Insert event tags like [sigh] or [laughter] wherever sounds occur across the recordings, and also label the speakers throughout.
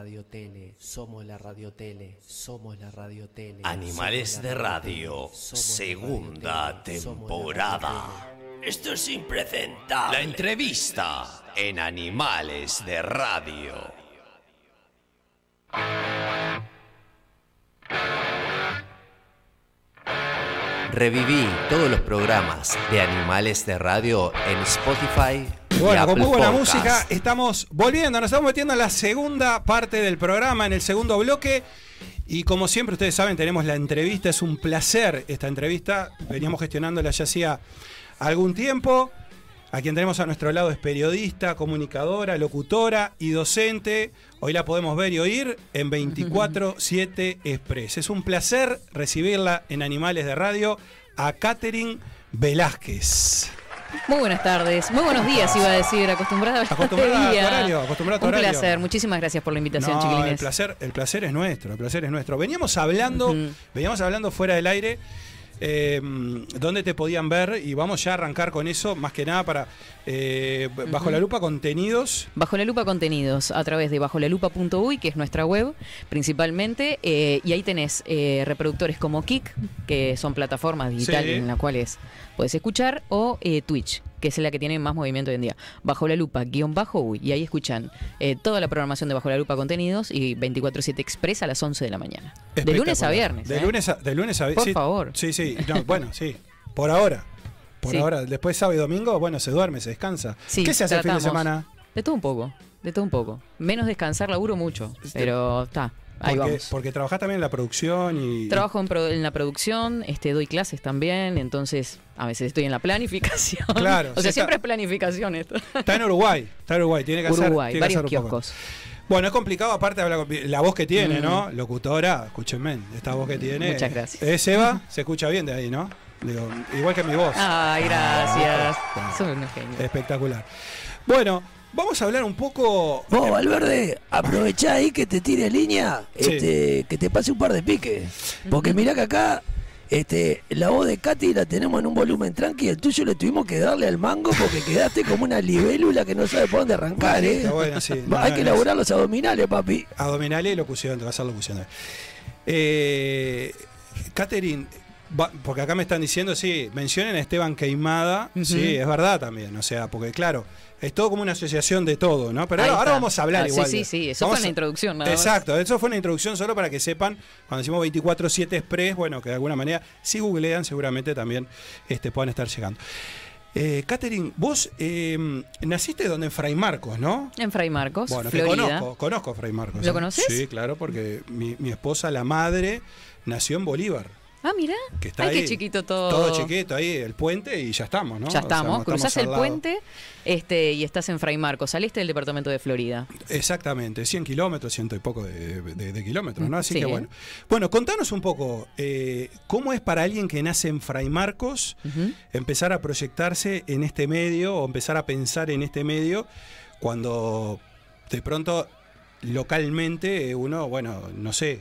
Speaker 1: Radio Tele, somos la Radio Tele, somos la Radio Tele.
Speaker 2: Animales de Radio, segunda temporada. Esto es impresentable. La entrevista en Animales de Radio. Reviví todos los programas de Animales de Radio en Spotify.
Speaker 3: Bueno, con muy buena
Speaker 2: Podcast.
Speaker 3: música estamos volviendo, nos estamos metiendo en la segunda parte del programa, en el segundo bloque. Y como siempre ustedes saben, tenemos la entrevista, es un placer esta entrevista. Veníamos gestionándola ya hacía algún tiempo. A quien tenemos a nuestro lado es periodista, comunicadora, locutora y docente. Hoy la podemos ver y oír en 24-7 Express. Es un placer recibirla en Animales de Radio a Catherine Velázquez.
Speaker 4: Muy buenas tardes, muy buenos días iba a decir, acostumbrada a
Speaker 3: Acostumbrada a tu horario, acostumbrada a tu
Speaker 4: Un
Speaker 3: horario.
Speaker 4: placer, muchísimas gracias por la invitación,
Speaker 3: No,
Speaker 4: chiquilines.
Speaker 3: el placer, el placer es nuestro, el placer es nuestro. Veníamos hablando, veníamos hablando fuera del aire. Eh, dónde te podían ver y vamos ya a arrancar con eso más que nada para eh, bajo la lupa contenidos.
Speaker 4: Bajo la lupa contenidos a través de bajolalupa.uy, que es nuestra web principalmente, eh, y ahí tenés eh, reproductores como Kik, que son plataformas digitales
Speaker 3: Sí.
Speaker 4: en las cuales podés escuchar, o eh, Twitch, que es la que tiene más movimiento hoy en día. Bajo la lupa, guion bajo uy, y ahí escuchan eh, toda la programación de Bajo la lupa contenidos y 24-7 Express a las 11 de la mañana. De lunes a viernes.
Speaker 3: de
Speaker 4: ¿eh?
Speaker 3: lunes a de lunes a
Speaker 4: Por
Speaker 3: sí,
Speaker 4: favor.
Speaker 3: sí sí no, bueno sí por ahora por
Speaker 4: Sí.
Speaker 3: ahora después sábado y domingo bueno se duerme se descansa
Speaker 4: Sí,
Speaker 3: qué se hace el fin de semana
Speaker 4: De todo un poco, de todo un poco. Menos descansar, laburo mucho,
Speaker 3: Este-
Speaker 4: pero está, ahí
Speaker 3: porque,
Speaker 4: vamos.
Speaker 3: porque trabajás también en la producción y
Speaker 4: Trabajo en, pro- en la producción, este, doy clases también, entonces a veces estoy en la planificación.
Speaker 3: Claro,
Speaker 4: o sea, siempre es planificación esto.
Speaker 3: está en Uruguay está en Uruguay tiene que hacer
Speaker 4: Uruguay,
Speaker 3: tiene que
Speaker 4: varios
Speaker 3: hacer un poco.
Speaker 4: kioscos.
Speaker 3: Bueno, es complicado, aparte con- la voz que tiene,
Speaker 4: Mm.
Speaker 3: ¿no? Locutora, escúchenme, esta voz que tiene.
Speaker 4: Muchas gracias.
Speaker 3: ¿Es Eva? Se escucha bien de ahí, ¿no? Digo, igual que mi voz.
Speaker 4: Ay, gracias. Son unos genios.
Speaker 3: Espectacular. Bueno, vamos a hablar un poco.
Speaker 5: Vos, Valverde, aprovechá ahí que te tire línea,
Speaker 3: Sí.
Speaker 5: este, que te pase un par de piques. Porque mirá que acá este, la voz de Katy la tenemos en un volumen tranqui, el tuyo le tuvimos que darle al mango porque quedaste como una libélula que no sabe por dónde arrancar, ¿eh?
Speaker 3: Está bueno, sí. No,
Speaker 5: Hay
Speaker 3: no,
Speaker 5: que
Speaker 3: no,
Speaker 5: elaborar los abdominales, papi.
Speaker 3: Abdominales y locución, te vas a hacer locución. Eh, Catherine, va- porque acá me están diciendo, sí, mencionen a Esteban Queimada. Sí, es verdad también. O sea, porque claro, es todo como una asociación de todo, ¿no? Pero ahora, vamos a hablar
Speaker 4: Ah,
Speaker 3: igual.
Speaker 4: Sí, sí, sí, eso
Speaker 3: vamos
Speaker 4: fue una introducción. nada.
Speaker 3: Exacto, eso fue una introducción solo para que sepan, cuando decimos 24-7 Express, bueno, que de alguna manera, si googlean, seguramente también este, puedan estar llegando. Eh, Catherine, vos eh, naciste donde en Fray Marcos, ¿no?
Speaker 4: En Fray Marcos,
Speaker 3: Bueno, que
Speaker 4: Florida.
Speaker 3: conozco, conozco a Fray Marcos.
Speaker 4: ¿Lo
Speaker 3: ¿eh?
Speaker 4: conoces?
Speaker 3: Sí, claro, porque mi, mi esposa, la madre, nació en Bolívar.
Speaker 4: Ah, mira.
Speaker 3: Que está
Speaker 4: Ay,
Speaker 3: ahí.
Speaker 4: qué chiquito todo.
Speaker 3: Todo chiquito ahí, el puente, y ya estamos, ¿no?
Speaker 4: Ya
Speaker 3: O sea,
Speaker 4: estamos,
Speaker 3: no
Speaker 4: cruzás el puente este, y estás en Fray Marcos, al este del departamento de Florida.
Speaker 3: Exactamente, 100 kilómetros, ciento y poco de, de- de kilómetros, ¿no? Así
Speaker 4: Sí.
Speaker 3: que bueno. Bueno, contanos un poco, eh, ¿cómo es para alguien que nace en Fray Marcos empezar a proyectarse en este medio o empezar a pensar en este medio cuando de pronto localmente uno, bueno, no sé,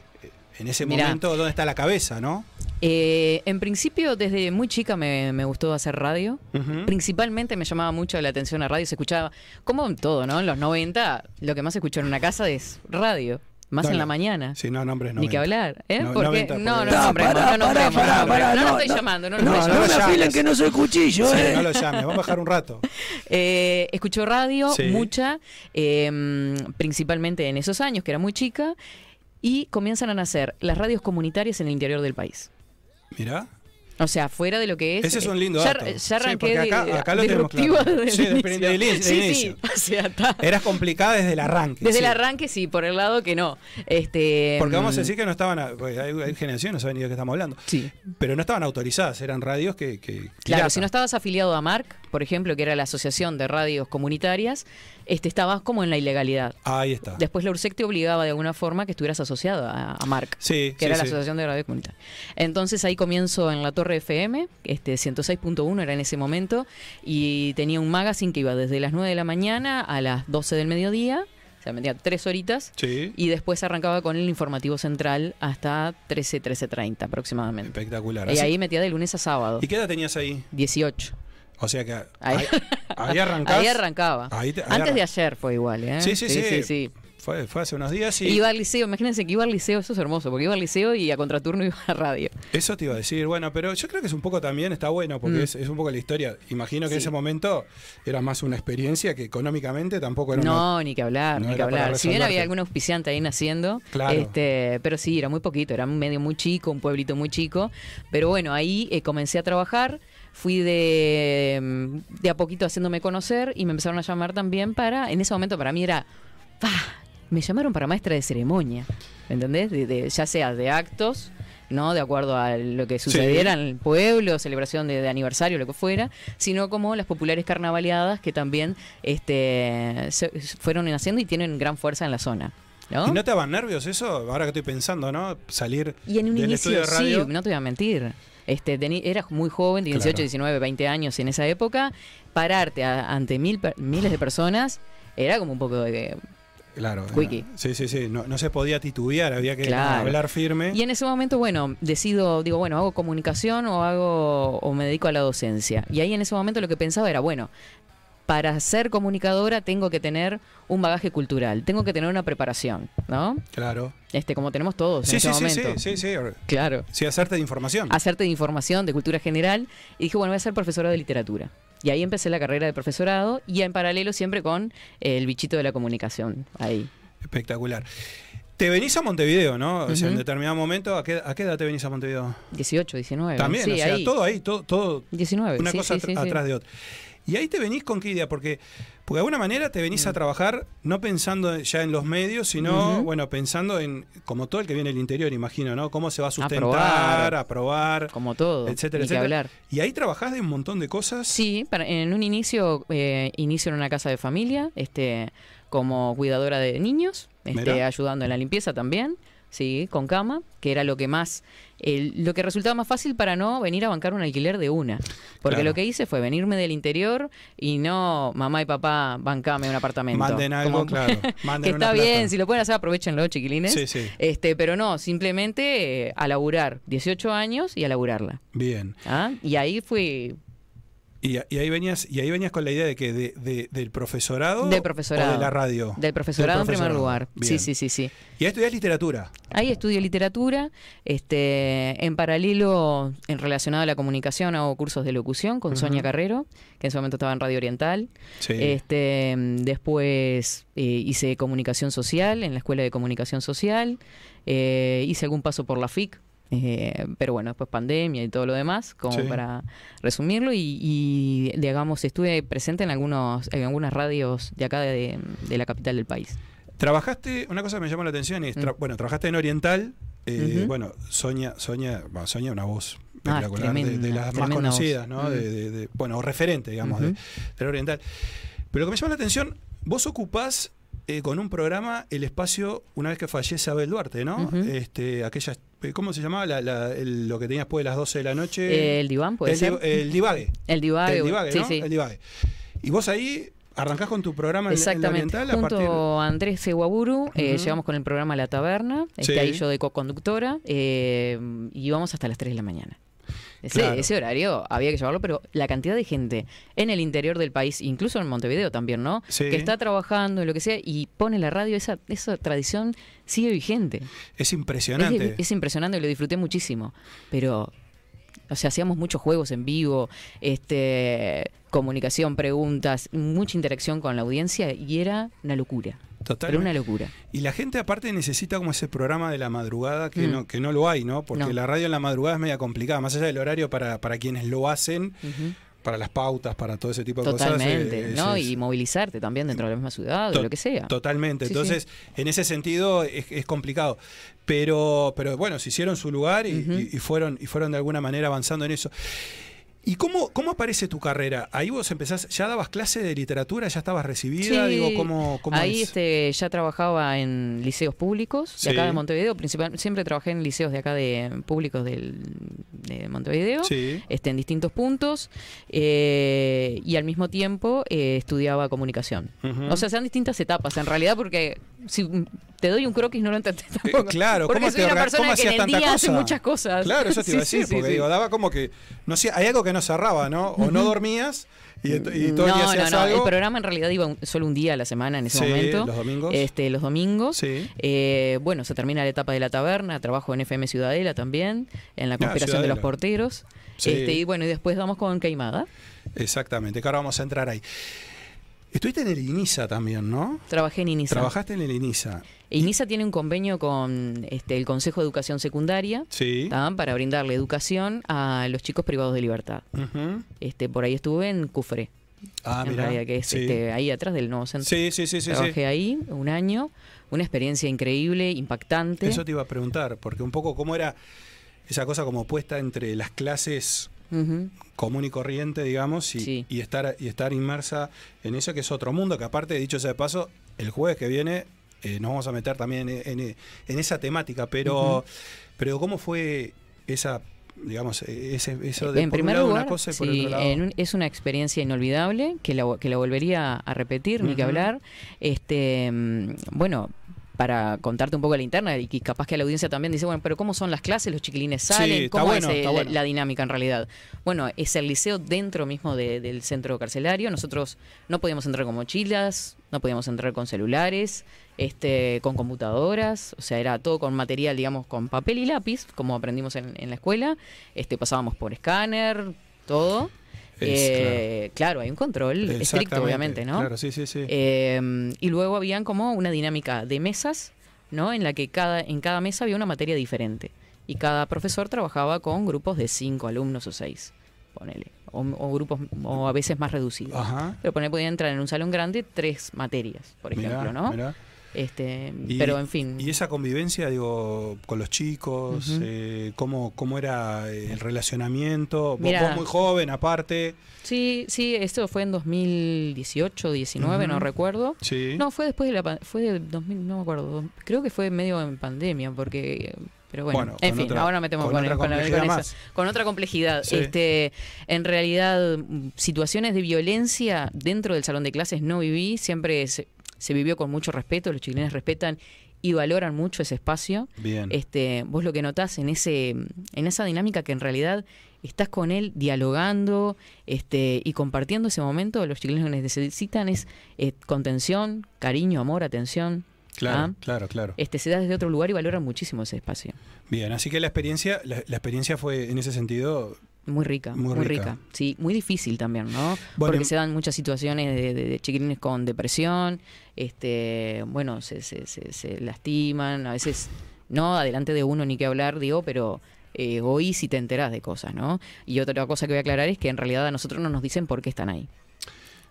Speaker 3: en ese
Speaker 4: Mirá.
Speaker 3: momento, ¿dónde está la cabeza, no?
Speaker 4: Eh, en principio, desde muy chica me, me gustó hacer radio.
Speaker 3: Ujú.
Speaker 4: Principalmente me llamaba mucho la atención la radio. Se escuchaba, como en todo, ¿no? En los 90, lo que más se escuchó en una casa es radio. Más
Speaker 3: Dale.
Speaker 4: en la mañana.
Speaker 3: Sí, no, nombres no.
Speaker 4: Ni que hablar, ¿eh?
Speaker 3: No,
Speaker 4: Porque-
Speaker 3: 90,
Speaker 4: no, no, no,
Speaker 5: No, pará,
Speaker 4: no
Speaker 5: pará,
Speaker 4: no nombremos.
Speaker 5: pará,
Speaker 4: No lo
Speaker 5: no,
Speaker 4: estoy
Speaker 5: no.
Speaker 4: llamando, no lo
Speaker 5: No, no,
Speaker 3: lo
Speaker 5: me afilen que no soy cuchillo,
Speaker 3: Sí,
Speaker 5: ¿eh?
Speaker 3: no lo [laughs] llames, vamos a bajar un rato.
Speaker 4: Eh, escuchó radio,
Speaker 3: Sí.
Speaker 4: mucha, eh, principalmente en esos años, que era muy chica, y comienzan a nacer las radios comunitarias en el interior del país.
Speaker 3: Mirá.
Speaker 4: O sea, fuera de lo que es.
Speaker 3: Ese es un
Speaker 4: eh,
Speaker 3: lindo
Speaker 4: ya,
Speaker 3: dato.
Speaker 4: ya
Speaker 3: Sí,
Speaker 4: arranqué
Speaker 3: porque acá-
Speaker 4: de-
Speaker 3: acá lo tenemos claro. Sí,
Speaker 4: inicio.
Speaker 3: inicio,
Speaker 4: Sí, sí, o sea.
Speaker 3: Eras complicada desde el arranque.
Speaker 4: Desde
Speaker 3: sí.
Speaker 4: el arranque, sí, por el lado que no. Este,
Speaker 3: Porque vamos a
Speaker 4: mm,
Speaker 3: decir que no estaban, porque hay, hay generaciones, no saben ni de qué estamos hablando,
Speaker 4: Sí.
Speaker 3: pero no estaban autorizadas, eran radios que... que
Speaker 4: Claro,
Speaker 3: pirata.
Speaker 4: si no estabas afiliado a MARC, por ejemplo, que era la Asociación de Radios Comunitarias, este, estabas como en la ilegalidad.
Speaker 3: Ahí está.
Speaker 4: Después la URSEC te obligaba de alguna forma que estuvieras asociado a, a MARC.
Speaker 3: Sí,
Speaker 4: que
Speaker 3: sí,
Speaker 4: era la. Asociación de Radio Comunitaria. Entonces ahí comienzo en la Torre FM, este 106.1 era en ese momento, y tenía un magazine que iba desde las 9 de la mañana a las 12 del mediodía, o sea, metía tres horitas,
Speaker 3: Sí,
Speaker 4: y después arrancaba con el informativo central hasta 13, 13.30 aproximadamente.
Speaker 3: espectacular.
Speaker 4: Y
Speaker 3: Así-
Speaker 4: ahí metía de lunes a sábado,
Speaker 3: ¿Y qué edad tenías ahí?
Speaker 4: 18.
Speaker 3: O sea que
Speaker 4: Ahí,
Speaker 3: ahí, ahí [laughs] arrancás.
Speaker 4: ahí arrancaba.
Speaker 3: Ahí te- ahí
Speaker 4: Antes de ayer fue igual, ¿eh?
Speaker 3: Sí, sí, sí.
Speaker 4: sí, sí.
Speaker 3: Fue fue, fue hace unos días y
Speaker 4: Iba al liceo, imagínense que iba al liceo, eso es hermoso, porque iba al liceo y a contraturno [laughs] iba a radio.
Speaker 3: eso te iba a decir. Bueno, pero yo creo que es un poco también, está bueno, porque
Speaker 4: Mm.
Speaker 3: es, es un poco la historia. Imagino que en ese momento era más una experiencia que económicamente tampoco era una-
Speaker 4: No, ni que hablar,
Speaker 3: no
Speaker 4: ni que hablar. Si bien había algún auspiciante ahí naciendo,
Speaker 3: Claro.
Speaker 4: este, pero sí, era muy poquito, era un medio muy chico, un pueblito muy chico. Pero bueno, ahí eh, comencé a trabajar, fui de, mm, de a poquito haciéndome conocer y me empezaron a llamar también para, en ese momento para mí era, ¡pah! me llamaron para maestra de ceremonia, ¿me ¿entendés? De, de- ya sea de actos. ¿no? De acuerdo a lo que sucediera en el pueblo, celebración de, de aniversario, lo que fuera, sino como las populares carnavaleadas que también este, se- fueron naciendo y tienen gran fuerza en la zona. ¿no?
Speaker 3: ¿Y no te daban nervios eso? Ahora que estoy pensando, ¿no? Salir
Speaker 4: Y en un
Speaker 3: del
Speaker 4: inicio,
Speaker 3: de radio.
Speaker 4: sí, no te voy a mentir. Este, eras muy joven, de 18,
Speaker 3: Claro.
Speaker 4: 19, 20 años en esa época. Pararte a- ante mil, miles de personas era como un poco de...
Speaker 3: Claro. Sí, sí, sí. No, no se podía titubear, había que
Speaker 4: Claro.
Speaker 3: hablar firme.
Speaker 4: Y en ese momento, bueno, decido, digo, bueno, hago comunicación o hago o me dedico a la docencia. Y ahí en ese momento lo que pensaba era, bueno, para ser comunicadora tengo que tener un bagaje cultural, tengo que tener una preparación, ¿no?
Speaker 3: Claro.
Speaker 4: Este, como tenemos todos
Speaker 3: Sí,
Speaker 4: en
Speaker 3: sí,
Speaker 4: ese
Speaker 3: sí, sí,
Speaker 4: momento.
Speaker 3: sí, sí.
Speaker 4: Claro.
Speaker 3: Sí, hacerte de información.
Speaker 4: hacerte de información, de cultura general, y dije, bueno, voy a ser profesora de literatura. Y ahí empecé la carrera de profesorado y en paralelo siempre con eh, el bichito de la comunicación. Ahí.
Speaker 3: Espectacular. Te venís a Montevideo, ¿no? O sea, en determinado momento, ¿a qué, a qué edad te venís a Montevideo?
Speaker 4: 18, 19.
Speaker 3: También,
Speaker 4: sí,
Speaker 3: o sea,
Speaker 4: ahí.
Speaker 3: todo ahí, todo, todo
Speaker 4: 19.
Speaker 3: una
Speaker 4: sí,
Speaker 3: cosa
Speaker 4: sí,
Speaker 3: atr-
Speaker 4: sí, sí.
Speaker 3: atrás de otra. Y ahí te venís con qué idea, porque, porque de alguna manera te venís a trabajar no pensando ya en los medios, sino,
Speaker 4: Mm.
Speaker 3: Bueno, pensando en, como todo el que viene del interior, imagino, ¿no? Cómo se va a sustentar,
Speaker 4: probar.
Speaker 3: a probar,
Speaker 4: Como todo.
Speaker 3: etcétera, etcétera.
Speaker 4: hablar.
Speaker 3: Y ahí trabajás de un montón de cosas.
Speaker 4: Sí, para- en un inicio, eh, inicio en una casa de familia, este, como cuidadora de niños, este, ayudando en la limpieza también, sí, con cama, que era lo que más, el- lo que resultaba más fácil para no venir a bancar un alquiler de una. Porque
Speaker 3: Claro.
Speaker 4: lo que hice fue venirme del interior y no, mamá y papá, bancame un apartamento.
Speaker 3: Manden algo,
Speaker 4: Como-
Speaker 3: claro.
Speaker 4: que
Speaker 3: Manden [laughs]
Speaker 4: está
Speaker 3: una plata.
Speaker 4: bien, si lo pueden hacer, aprovechenlo, chiquilines.
Speaker 3: Sí, sí.
Speaker 4: Este, pero no, simplemente eh, a laburar, 18 años y a laburarla.
Speaker 3: Bien.
Speaker 4: ¿ah? Y ahí fui
Speaker 3: Y, y ahí venías, y ahí venías con la idea de que de, de- del profesorado,
Speaker 4: Del profesorado.
Speaker 3: o de la radio.
Speaker 4: Del profesorado, en primer lugar. Sí,
Speaker 3: Bien.
Speaker 4: sí, sí, sí.
Speaker 3: Y ahí estudiás literatura.
Speaker 4: Ahí estudio literatura. Este, en paralelo, en relacionado a la comunicación, hago cursos de locución con Sonia. Carrero, que en ese momento estaba en Radio Oriental.
Speaker 3: Sí.
Speaker 4: Este, después eh, hice comunicación social en la Escuela de Comunicación Social. Eh, hice algún paso por la FIC. Eh, pero bueno, después pandemia y todo lo demás, como
Speaker 3: Sí.
Speaker 4: para resumirlo. Y, y, digamos, estuve presente en, algunos, en algunas radios de acá de, de la capital del país.
Speaker 3: Trabajaste, una cosa que me llamó la atención es, tra- bueno, trabajaste en Oriental. eh,
Speaker 4: Mm.
Speaker 3: Bueno, Sonia, Sonia, bueno, Sonia una voz
Speaker 4: Ah,
Speaker 3: espectacular, de- las más conocidas,
Speaker 4: voz.
Speaker 3: ¿no?
Speaker 4: Mm.
Speaker 3: De, de- de- bueno, o referente, digamos, de la Oriental. Pero lo que me llama la atención, vos ocupás eh, con un programa el espacio una vez que fallece Abel Duarte, ¿no? Este, aquella, ¿Cómo se llamaba? La- la- el- lo que tenías después de las 12 de la noche.
Speaker 4: Eh, el diván, puede
Speaker 3: el,
Speaker 4: ser.
Speaker 3: el divague.
Speaker 4: el divague.
Speaker 3: el divague,
Speaker 4: sí,
Speaker 3: ¿no?
Speaker 4: sí.
Speaker 3: El divague. Y vos ahí arrancás con tu programa en, en la
Speaker 4: Exactamente.
Speaker 3: Oriental a
Speaker 4: Junto
Speaker 3: partir...
Speaker 4: a Andrés Seguaburu, eh,
Speaker 3: Ujú.
Speaker 4: llevamos con el programa La Taberna, este,
Speaker 3: Sí.
Speaker 4: ahí yo de co-conductora, eh, y íbamos hasta las 3 de la mañana. Ese,
Speaker 3: Claro.
Speaker 4: ese horario había que llevarlo, pero la cantidad de gente en el interior del país, incluso en Montevideo también, ¿no?
Speaker 3: Sí.
Speaker 4: Que está trabajando, lo que sea, y pone la radio, esa, esa tradición sigue vigente.
Speaker 3: Es
Speaker 4: Es,
Speaker 3: impresionante.
Speaker 4: es impresionante, lo disfruté muchísimo. Pero, o sea, hacíamos muchos juegos en vivo, este, comunicación, preguntas, mucha interacción con la audiencia y era una locura.
Speaker 3: Total.
Speaker 4: Pero una locura.
Speaker 3: Y la gente aparte necesita como ese programa de la madrugada que,
Speaker 4: Mm.
Speaker 3: no, que no lo hay, ¿no? Porque
Speaker 4: No.
Speaker 3: la radio en la madrugada es media complicada, más allá del horario para, para quienes lo hacen, para las pautas, para todo ese tipo de
Speaker 4: Totalmente,
Speaker 3: cosas. eh,
Speaker 4: ¿no?
Speaker 3: es-
Speaker 4: Y movilizarte también dentro de la misma ciudad o lo que sea.
Speaker 3: Totalmente.
Speaker 4: Sí,
Speaker 3: Entonces, en ese sentido es, es complicado. Pero, pero bueno, se hicieron su lugar y,
Speaker 4: Ujú.
Speaker 3: y- y fueron, y fueron de alguna manera avanzando en eso. ¿Y cómo, cómo aparece tu carrera? Ahí vos empezás, ¿ya dabas clase de literatura? ¿Ya estabas recibida?
Speaker 4: Sí,
Speaker 3: Digo, ¿cómo, cómo
Speaker 4: Ahí
Speaker 3: es?
Speaker 4: este, ya trabajaba en liceos públicos de acá de Montevideo, principal, siempre trabajé en liceos de acá de públicos del, de Montevideo.
Speaker 3: Sí.
Speaker 4: este, en distintos puntos eh, y al mismo tiempo eh, estudiaba comunicación. O sea, sean distintas etapas en realidad porque si te doy un croquis no lo entendés
Speaker 3: Eh,
Speaker 4: tampoco.
Speaker 3: claro,
Speaker 4: porque
Speaker 3: ¿cómo
Speaker 4: soy
Speaker 3: te
Speaker 4: una persona que en el día hace
Speaker 3: cosa?
Speaker 4: muchas cosas.
Speaker 3: Claro, eso te iba a [laughs] decir, porque digo, daba como que, no sé, hay algo que no cerraba, ¿no? O no dormías y, todo el día
Speaker 4: no,
Speaker 3: hacías
Speaker 4: no, no.
Speaker 3: algo.
Speaker 4: El programa en realidad iba un- solo un día a la semana en ese
Speaker 3: Sí,
Speaker 4: momento.
Speaker 3: los domingos.
Speaker 4: Este, los domingos.
Speaker 3: Sí.
Speaker 4: Eh, bueno, se termina la etapa de la taberna, trabajo en FM Ciudadela también, en la conspiración de los
Speaker 3: Ah,
Speaker 4: porteros.
Speaker 3: Sí.
Speaker 4: Este, y bueno, y después vamos con Queimada.
Speaker 3: Exactamente, que ahora vamos a entrar ahí. Estuviste en el INISA también, ¿no?
Speaker 4: Trabajé en INISA.
Speaker 3: Trabajaste en el INISA.
Speaker 4: INISA tiene un convenio con este, el Consejo de Educación Secundaria
Speaker 3: Sí.
Speaker 4: para brindarle educación a los chicos privados de libertad. Este, por ahí estuve en Cufre,
Speaker 3: Ah,
Speaker 4: en
Speaker 3: mirá.
Speaker 4: realidad, que es
Speaker 3: sí.
Speaker 4: este, ahí atrás del nuevo centro.
Speaker 3: sí, sí, sí, sí.
Speaker 4: Trabajé ahí un año, una experiencia increíble, impactante.
Speaker 3: Eso te iba a preguntar, porque un poco cómo era esa cosa como puesta entre las clases Común y corriente, digamos, y,
Speaker 4: Sí.
Speaker 3: y estar y estar inmersa en eso que es otro mundo, que aparte, dicho sea de paso, el jueves que viene eh, nos vamos a meter también en, en- en esa temática, pero, pero ¿cómo fue esa, digamos, ese, eso de
Speaker 4: en
Speaker 3: un
Speaker 4: primer
Speaker 3: lado
Speaker 4: lugar,
Speaker 3: una cosa y por
Speaker 4: sí,
Speaker 3: otro lado?
Speaker 4: en un- es una experiencia inolvidable que la, que la volvería a repetir, ni que hablar. Este, mm, bueno, para contarte un poco la interna y que capaz que la audiencia también dice, bueno, pero ¿cómo son las clases? ¿Los chiquilines salen? ¿Cómo
Speaker 3: bueno,
Speaker 4: es la,
Speaker 3: bueno.
Speaker 4: la dinámica en realidad? Bueno, es el liceo dentro mismo de- del centro carcelario. Nosotros no podíamos entrar con mochilas, no podíamos entrar con celulares, este, con computadoras, o sea, era todo con material, digamos, con papel y lápiz, como aprendimos en, en la escuela. Este, pasábamos por escáner, todo.
Speaker 3: Es,
Speaker 4: Eh, claro. hay un control estricto, obviamente, ¿no?
Speaker 3: Claro, sí, sí, sí.
Speaker 4: Eh, y luego habían como una dinámica de mesas, ¿no? En la que cada, en cada mesa había una materia diferente. Y cada profesor trabajaba con grupos de cinco alumnos o seis, ponele. O, o grupos, o a veces más reducidos.
Speaker 3: Ajá.
Speaker 4: Pero ponele, podían entrar en un salón grande tres materias, por ejemplo,
Speaker 3: Mirá,
Speaker 4: ¿no?
Speaker 3: mirá.
Speaker 4: Este,
Speaker 3: Y-
Speaker 4: pero en fin.
Speaker 3: Y esa convivencia, digo, con los chicos, eh, ¿cómo, ¿cómo era el relacionamiento? Vos- vos muy joven, aparte.
Speaker 4: Sí, sí, esto fue en 2018, 19, no
Speaker 3: Ujú.
Speaker 4: recuerdo.
Speaker 3: Sí.
Speaker 4: No, fue después de la fue de 2000, no me acuerdo. Creo que fue medio en pandemia porque pero bueno,
Speaker 3: Bueno,
Speaker 4: en fin,
Speaker 3: otra-
Speaker 4: ahora metemos
Speaker 3: con
Speaker 4: con,
Speaker 3: otra
Speaker 4: con la- con otra complejidad.
Speaker 3: Sí.
Speaker 4: Este, en realidad mm, situaciones de violencia dentro del salón de clases no viví, siempre se, se vivió con mucho respeto, los chilenos respetan y valoran mucho ese espacio.
Speaker 3: Bien.
Speaker 4: Este, vos lo que notás en ese en esa dinámica que en realidad estás con él dialogando este, y compartiendo ese momento, los chilenos que necesitan es eh, contención, cariño, amor, atención.
Speaker 3: claro,
Speaker 4: ¿ah?
Speaker 3: claro, claro.
Speaker 4: Este, se da desde otro lugar y valoran muchísimo ese espacio.
Speaker 3: Bien, así que la experiencia, la, la experiencia fue en ese sentido.
Speaker 4: Muy rica,
Speaker 3: Muy
Speaker 4: muy,
Speaker 3: rica.
Speaker 4: rica. Sí, muy difícil también, ¿no?
Speaker 3: Bueno,
Speaker 4: Porque se dan muchas situaciones de, de- de chiquilines con depresión, este, bueno, se, se, se, se lastiman, a veces no adelante de uno ni que hablar, digo, pero eh, oí si te enterás de cosas, ¿no? Y otra cosa que voy a aclarar es que en realidad a nosotros no nos dicen por qué están ahí.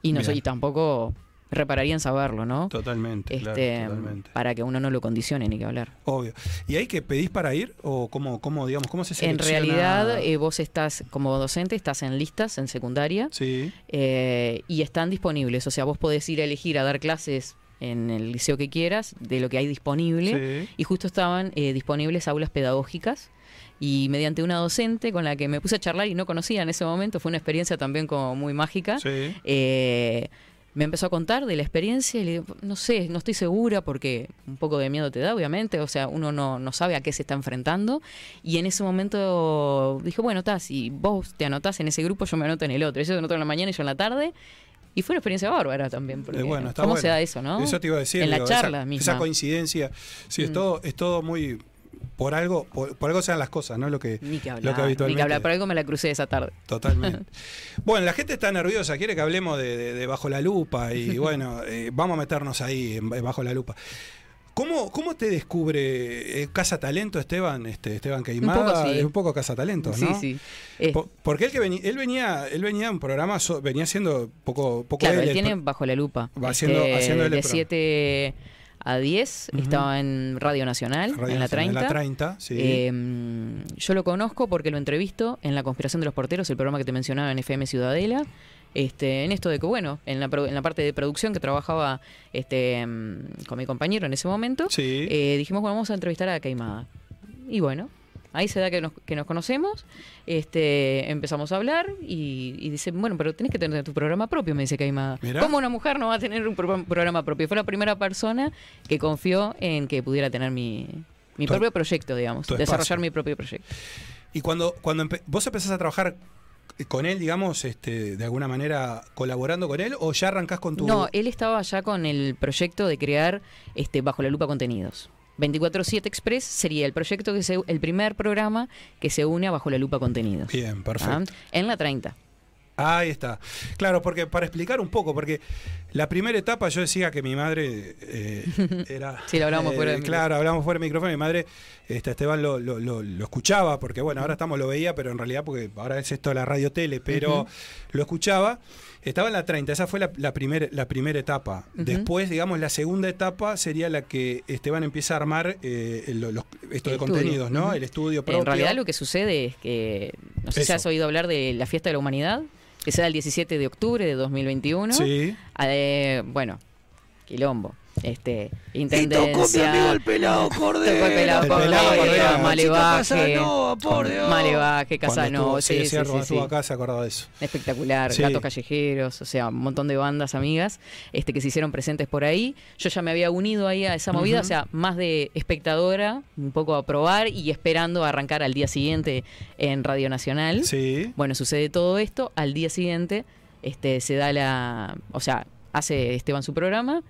Speaker 4: Y, no, y tampoco repararían saberlo, ¿no?
Speaker 3: Totalmente, claro,
Speaker 4: Este,
Speaker 3: totalmente.
Speaker 4: para que uno no lo condicione ni que hablar.
Speaker 3: Obvio. ¿Y hay que pedís para ir o cómo, cómo digamos, cómo se
Speaker 4: En
Speaker 3: selecciona?
Speaker 4: realidad, eh, vos estás, como docente, estás en listas en secundaria
Speaker 3: Sí,
Speaker 4: eh, y están disponibles. O sea, vos podés ir a elegir a dar clases en el liceo que quieras, de lo que hay disponible.
Speaker 3: sí.
Speaker 4: Y justo estaban eh, disponibles aulas pedagógicas. Y mediante una docente con la que me puse a charlar y no conocía en ese momento, fue una experiencia también como muy mágica.
Speaker 3: Sí.
Speaker 4: Eh, me empezó a contar de la experiencia y le digo, no sé, no estoy segura porque un poco de miedo te da, obviamente, o sea, uno no, no sabe a qué se está enfrentando. Y en ese momento dije, bueno, está, si vos te anotás en ese grupo, yo me anoto en el otro. Ellos se anotó en la mañana y yo en la tarde. Y fue una experiencia bárbara también, porque
Speaker 3: Eh, bueno, está
Speaker 4: ¿cómo
Speaker 3: bueno.
Speaker 4: se da eso, no?
Speaker 3: Eso te iba a decir.
Speaker 4: En la charla
Speaker 3: esa,
Speaker 4: misma.
Speaker 3: esa coincidencia. Sí, es,
Speaker 4: Mm.
Speaker 3: todo, es todo muy. Por algo, por, por algo sean las cosas, ¿no? Lo que,
Speaker 4: Ni que
Speaker 3: lo
Speaker 4: hablar,
Speaker 3: que
Speaker 4: ni que
Speaker 3: habitualmente.
Speaker 4: hablar. Por algo me la crucé esa tarde.
Speaker 3: Totalmente. [laughs] bueno, la gente está nerviosa, quiere que hablemos de, de- de Bajo la Lupa y [laughs] bueno, eh, vamos a meternos ahí Bajo la Lupa. ¿Cómo, ¿Cómo te descubre eh, Casa Talento, Esteban? Este, Esteban Queimada,
Speaker 4: poco sí.
Speaker 3: es un poco Casa Talento,
Speaker 4: Sí,
Speaker 3: ¿no?
Speaker 4: sí. Eh,
Speaker 3: Po- Porque él que venía, él venía, él venía un programa, so- venía haciendo poco, poco
Speaker 4: Claro,
Speaker 3: él,
Speaker 4: él tiene bajo la lupa.
Speaker 3: Va haciendo- haciendo el
Speaker 4: de. 7 a 10
Speaker 3: Ujú.
Speaker 4: estaba en Radio Nacional,
Speaker 3: Radio
Speaker 4: en la
Speaker 3: Nacional,
Speaker 4: 30.
Speaker 3: En la 30, sí.
Speaker 4: Eh, yo lo conozco porque lo entrevisto en La Conspiración de los Porteros, el programa que te mencionaba en FM Ciudadela. Este, en esto de que, bueno, en la, en la parte de producción que trabajaba este, mm, con mi compañero en ese momento,
Speaker 3: sí.
Speaker 4: eh, dijimos, bueno, vamos a entrevistar a Caimada. Y bueno, ahí se da que nos, que nos conocemos, este, empezamos a hablar y, y dice, bueno, pero tenés que tener tu programa propio, me dice Caimada. ¿Cómo una mujer no va a tener un pro- programa propio? Fue la primera persona que confió en que pudiera tener mi, mi
Speaker 3: Tu-
Speaker 4: propio proyecto, digamos, desarrollar
Speaker 3: espacio.
Speaker 4: mi propio proyecto.
Speaker 3: Y cuando, cuando empe- vos empezás a trabajar con él, digamos, este, de alguna manera colaborando con él, o ya arrancás con tu.
Speaker 4: No, él estaba ya con el proyecto de crear este Bajo la Lupa Contenidos. 24-7 Express sería el proyecto que se, el primer programa que se une a Bajo la Lupa Contenidos.
Speaker 3: Bien, perfecto.
Speaker 4: ¿Ah? En la 30.
Speaker 3: Ahí está. Claro, porque para explicar un poco, porque la primera etapa yo decía que mi madre eh, era. [laughs]
Speaker 4: Sí, lo hablábamos fuera de
Speaker 3: Claro, hablamos fuera de micrófono. Mi madre, este, Esteban lo, lo- lo- lo escuchaba, porque bueno, ahora estamos, lo veía, pero en realidad, porque ahora es esto de la radio tele, pero lo escuchaba. Estaba en la 30, esa fue la, la, primer- la primera etapa. Después, digamos, la segunda etapa sería la que Esteban empieza a armar eh, lo- los- esto
Speaker 4: El
Speaker 3: de
Speaker 4: estudio.
Speaker 3: contenidos, ¿no? El estudio propio.
Speaker 4: En realidad lo que sucede es que, no sé si has oído hablar de la Fiesta de la Humanidad, que se da el 17 de octubre de 2021.
Speaker 3: Sí.
Speaker 4: Eh, bueno, quilombo. Este,
Speaker 5: Y tocó mi amigo
Speaker 4: intendencia.
Speaker 5: el pelado Cordero. [laughs]
Speaker 4: Tocó el pelado
Speaker 3: El pelado
Speaker 4: Cordero. Malevaje.
Speaker 5: Casanova, por Dios.
Speaker 4: Malevaje, Casanova, sí,
Speaker 3: sí,
Speaker 4: sí, sí,
Speaker 3: cuando estuvo
Speaker 4: sí.
Speaker 3: acá se acordaba de eso.
Speaker 4: Espectacular,
Speaker 3: Sí.
Speaker 4: Gatos Callejeros, o sea, un montón de bandas amigas este, que se hicieron presentes por ahí. Yo ya me había unido ahí a esa movida, o sea, más de espectadora, un poco a probar y esperando a arrancar al día siguiente en Radio Nacional.
Speaker 3: Sí.
Speaker 4: Bueno, sucede todo esto, al día siguiente este, se da la, o sea, hace Esteban su programa.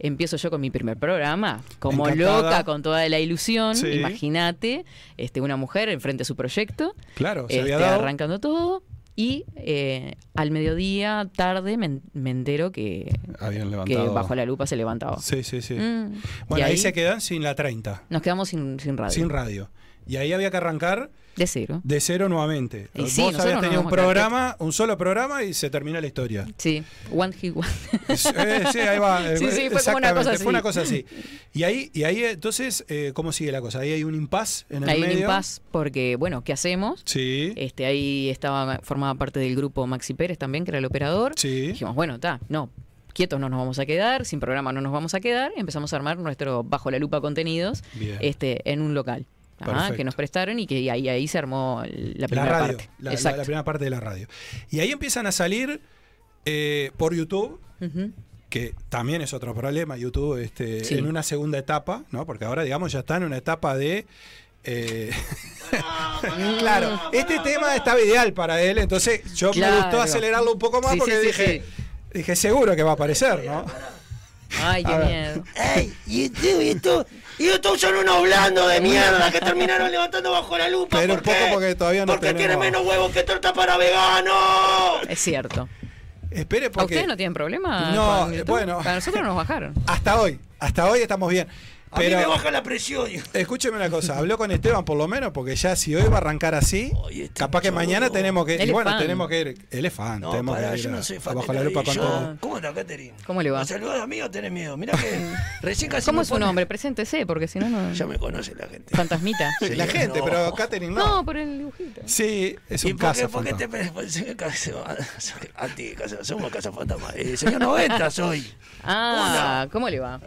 Speaker 4: Empiezo yo con mi primer programa, como
Speaker 3: Encantada.
Speaker 4: loca, con toda la ilusión.
Speaker 3: Sí.
Speaker 4: Imagínate, este, una mujer enfrente a su proyecto
Speaker 3: Claro, se
Speaker 4: este,
Speaker 3: había dado.
Speaker 4: arrancando todo. Y eh, al mediodía, tarde, me, en- me entero que,
Speaker 3: Habían
Speaker 4: que
Speaker 3: levantado.
Speaker 4: bajo la lupa se levantaba.
Speaker 3: Sí, sí, sí.
Speaker 4: Mm.
Speaker 3: Bueno, ahí,
Speaker 4: ahí
Speaker 3: se quedan sin la 30,
Speaker 4: nos quedamos sin, sin radio.
Speaker 3: sin radio. Y ahí había que arrancar
Speaker 4: de cero.
Speaker 3: de cero nuevamente.
Speaker 4: Y
Speaker 3: Vos habías tenido un programa, un solo programa y se termina la historia.
Speaker 4: Sí, one hit one.
Speaker 3: Eh, sí, ahí va. [laughs] eh,
Speaker 4: Sí, sí, fue como una cosa
Speaker 3: Fue
Speaker 4: así.
Speaker 3: una cosa así. Y ahí, y ahí entonces, eh, ¿cómo sigue la cosa? Ahí hay un impas en el
Speaker 4: Hay un
Speaker 3: medio.
Speaker 4: impas porque, bueno, ¿qué hacemos?
Speaker 3: Sí,
Speaker 4: Este, ahí estaba, formaba parte del grupo Maxi Pérez también, que era el operador.
Speaker 3: sí.
Speaker 4: Dijimos, bueno, está, no, quietos no nos vamos a quedar, sin programa no nos vamos a quedar. Y empezamos a armar nuestro Bajo la Lupa contenidos
Speaker 3: Bien.
Speaker 4: este, en un local. Ajá, que nos prestaron y que ahí, ahí se armó la
Speaker 3: la
Speaker 4: primera
Speaker 3: radio,
Speaker 4: parte.
Speaker 3: la, la-
Speaker 4: Exacto.
Speaker 3: la primera parte de la radio. Y ahí empiezan a salir eh, por YouTube, que también es otro problema, YouTube, este,
Speaker 4: Sí.
Speaker 3: en una segunda etapa, ¿no? Porque ahora, digamos, ya está en una etapa de. eh, [laughs] claro, este tema estaba ideal para él, entonces yo me gustó acelerarlo un poco más
Speaker 4: Sí,
Speaker 3: porque
Speaker 4: sí, sí,
Speaker 3: dije, dije, seguro que va a aparecer, ¿no?
Speaker 4: Ay, qué miedo.
Speaker 5: Ey, y esto, y esto, y estos son unos blandos de mierda que [laughs] terminaron levantando bajo la lupa.
Speaker 3: Pero un
Speaker 5: ¿Por qué?
Speaker 3: poco porque todavía no
Speaker 5: Porque tiene
Speaker 3: tenemos-
Speaker 5: menos huevos que torta para veganos.
Speaker 4: Es cierto.
Speaker 3: Espere,
Speaker 4: ¿A
Speaker 3: porque
Speaker 4: ustedes no tienen problema?
Speaker 3: No,
Speaker 4: YouTube?
Speaker 3: bueno.
Speaker 4: A nosotros nos bajaron.
Speaker 3: hasta hoy, hasta hoy estamos bien.
Speaker 5: A mí me
Speaker 3: Pero
Speaker 5: baja la presión.
Speaker 3: escúcheme una cosa, habló con Esteban por lo menos, porque ya si hoy va a arrancar así,
Speaker 5: este
Speaker 3: capaz que mañana tenemos que. Y bueno,
Speaker 4: fan.
Speaker 3: tenemos que ir. Él es fan,
Speaker 5: No,
Speaker 3: tenemos que ir
Speaker 5: yo no soy fan
Speaker 3: bajo la lupa con.
Speaker 5: ¿Cómo está, Catherine?
Speaker 4: ¿Cómo le va?
Speaker 5: ¿Me saludás a mí o tenés miedo? Mirá que recién casi
Speaker 4: ¿Cómo es su nombre? Preséntese, porque si no, no.
Speaker 5: Ya me conoce la gente.
Speaker 4: Fantasmita. [laughs]
Speaker 3: Sí, la gente,
Speaker 5: no.
Speaker 3: pero Katherine no.
Speaker 4: No, por el dibujito.
Speaker 3: Sí, es
Speaker 5: ¿Y
Speaker 3: un
Speaker 5: por
Speaker 3: caso.
Speaker 5: por qué te [laughs] anti casa, somos casa fantasma? Eh, señor 90 soy.
Speaker 4: Ah, ¿cómo le va?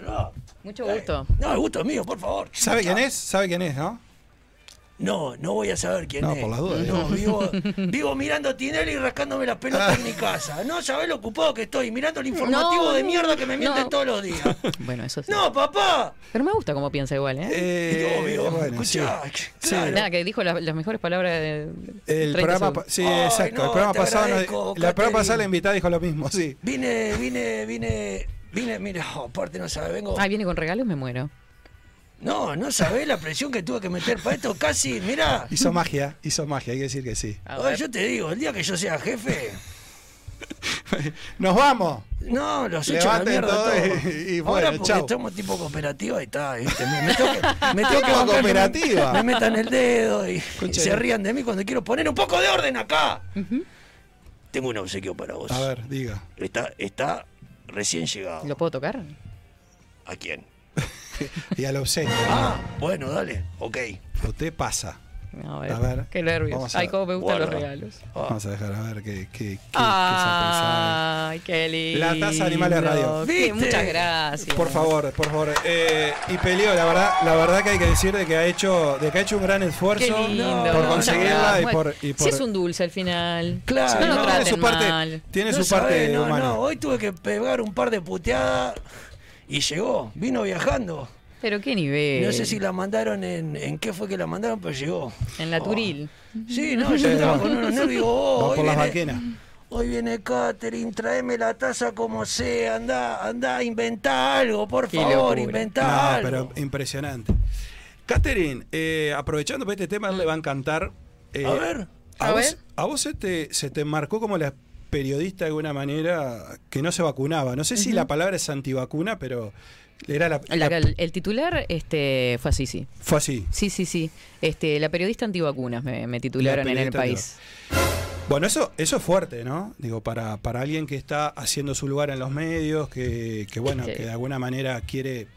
Speaker 5: No,
Speaker 4: Mucho gusto.
Speaker 5: no, el gusto es mío, por favor.
Speaker 3: ¿Sabe quién es? ¿Sabe quién es, no?
Speaker 5: No, no voy a saber quién
Speaker 3: No,
Speaker 5: es.
Speaker 3: por las dudas,
Speaker 5: No, vivo, [laughs] vivo mirando a Tinelli y rascándome las pelotas en mi casa. No sabés lo ocupado que estoy, mirando el informativo
Speaker 4: No,
Speaker 5: de mierda que me mienten
Speaker 4: no.
Speaker 5: todos los días. [laughs]
Speaker 4: Bueno, eso sí.
Speaker 5: No, papá.
Speaker 4: Pero me gusta cómo piensa igual, ¿eh?
Speaker 3: Eh,
Speaker 5: Obvio,
Speaker 3: bueno, sí.
Speaker 5: escuchá,
Speaker 3: Sí.
Speaker 5: claro.
Speaker 4: Nada, que dijo la- las mejores palabras de.
Speaker 3: El
Speaker 4: 30
Speaker 3: programa,
Speaker 4: segundos.
Speaker 3: sí,
Speaker 5: Ay,
Speaker 3: exacto.
Speaker 5: no,
Speaker 3: el programa pasado, no- la programa pasada la invitada dijo lo mismo, sí.
Speaker 5: Vine, vine, vine, vine, mira, oh, [laughs] aparte no sabes, vengo.
Speaker 4: Ay, viene con regalos, me muero.
Speaker 5: No, no sabés la presión que tuve que meter para esto, casi, mirá.
Speaker 3: Hizo magia, hizo magia, hay que decir que sí.
Speaker 4: A
Speaker 5: Ay,
Speaker 4: ver.
Speaker 5: yo te digo, el día que yo sea jefe, [laughs]
Speaker 3: Nos vamos.
Speaker 5: no, los echo a la mierda
Speaker 3: todo
Speaker 5: todos.
Speaker 3: y- y
Speaker 5: Ahora
Speaker 3: bueno,
Speaker 5: porque
Speaker 3: chau.
Speaker 5: somos tipo cooperativa y está, ¿viste? Me, me tengo que, me tengo que
Speaker 3: Tipo
Speaker 5: bancar que
Speaker 3: cooperativa.
Speaker 5: Me, me metan el dedo y, se rían de mí cuando quiero poner un poco de orden acá. Tengo un obsequio para vos.
Speaker 3: A ver, diga.
Speaker 5: Está, está recién llegado.
Speaker 4: ¿Lo puedo tocar?
Speaker 5: ¿A quién? [laughs]
Speaker 3: Y al obsequio.
Speaker 5: Ah, bueno, dale, ok.
Speaker 3: Usted pasa.
Speaker 4: A ver,
Speaker 3: A ver,
Speaker 4: qué nervios.
Speaker 3: vamos a
Speaker 4: Ay, cómo me gustan los regalos.
Speaker 3: Vamos a dejar a ver qué, qué, qué- qué.
Speaker 4: Ay, qué lindo.
Speaker 3: La taza Animales Radio.
Speaker 4: Qué-
Speaker 5: ¿Viste?
Speaker 4: Muchas gracias.
Speaker 3: Por favor, por favor. Eh, y Peleo, la verdad, la verdad que hay que decir de que ha hecho, de que ha hecho un gran esfuerzo
Speaker 4: Qué lindo.
Speaker 3: Por conseguirla y por, y
Speaker 4: Si
Speaker 3: por
Speaker 4: es un dulce al final.
Speaker 5: Claro,
Speaker 4: no lo
Speaker 5: no,
Speaker 3: tiene
Speaker 4: traten
Speaker 3: su parte,
Speaker 4: mal.
Speaker 3: tiene
Speaker 5: No
Speaker 3: su parte
Speaker 5: sabés, no,
Speaker 3: humana.
Speaker 5: no, hoy tuve que pegar un par de puteadas y llegó, vino viajando.
Speaker 4: Pero qué nivel.
Speaker 5: No sé si la mandaron en, en qué fue que la mandaron, pero llegó.
Speaker 4: En la Turil.
Speaker 5: Sí, no, [laughs] yo estaba con unos nervios. Oh,
Speaker 3: por las
Speaker 5: viene-
Speaker 3: vaquenas.
Speaker 5: Hoy viene Catherine, tráeme la taza como sea, anda, anda, inventá algo, por
Speaker 4: Qué
Speaker 5: favor,
Speaker 4: locura.
Speaker 5: inventá
Speaker 3: No,
Speaker 5: algo.
Speaker 3: pero impresionante. Catherine, eh, aprovechando por este tema, le va a encantar. eh,
Speaker 5: A ver.
Speaker 3: A,
Speaker 4: A
Speaker 3: vos,
Speaker 4: ver.
Speaker 3: a vos se, te, se te marcó como la periodista de alguna manera que no se vacunaba. No sé si la palabra es antivacuna, pero era la,
Speaker 4: La-
Speaker 3: la-
Speaker 4: el, el titular este, fue así, sí.
Speaker 3: fue así.
Speaker 4: Sí, sí, sí. Este, la periodista antivacunas me, me titularon
Speaker 3: La
Speaker 4: en el país.
Speaker 3: Bueno, eso, eso es fuerte, ¿no? Digo, para, para alguien que está haciendo su lugar en los medios, que, que bueno,
Speaker 4: Sí.
Speaker 3: que de alguna manera quiere,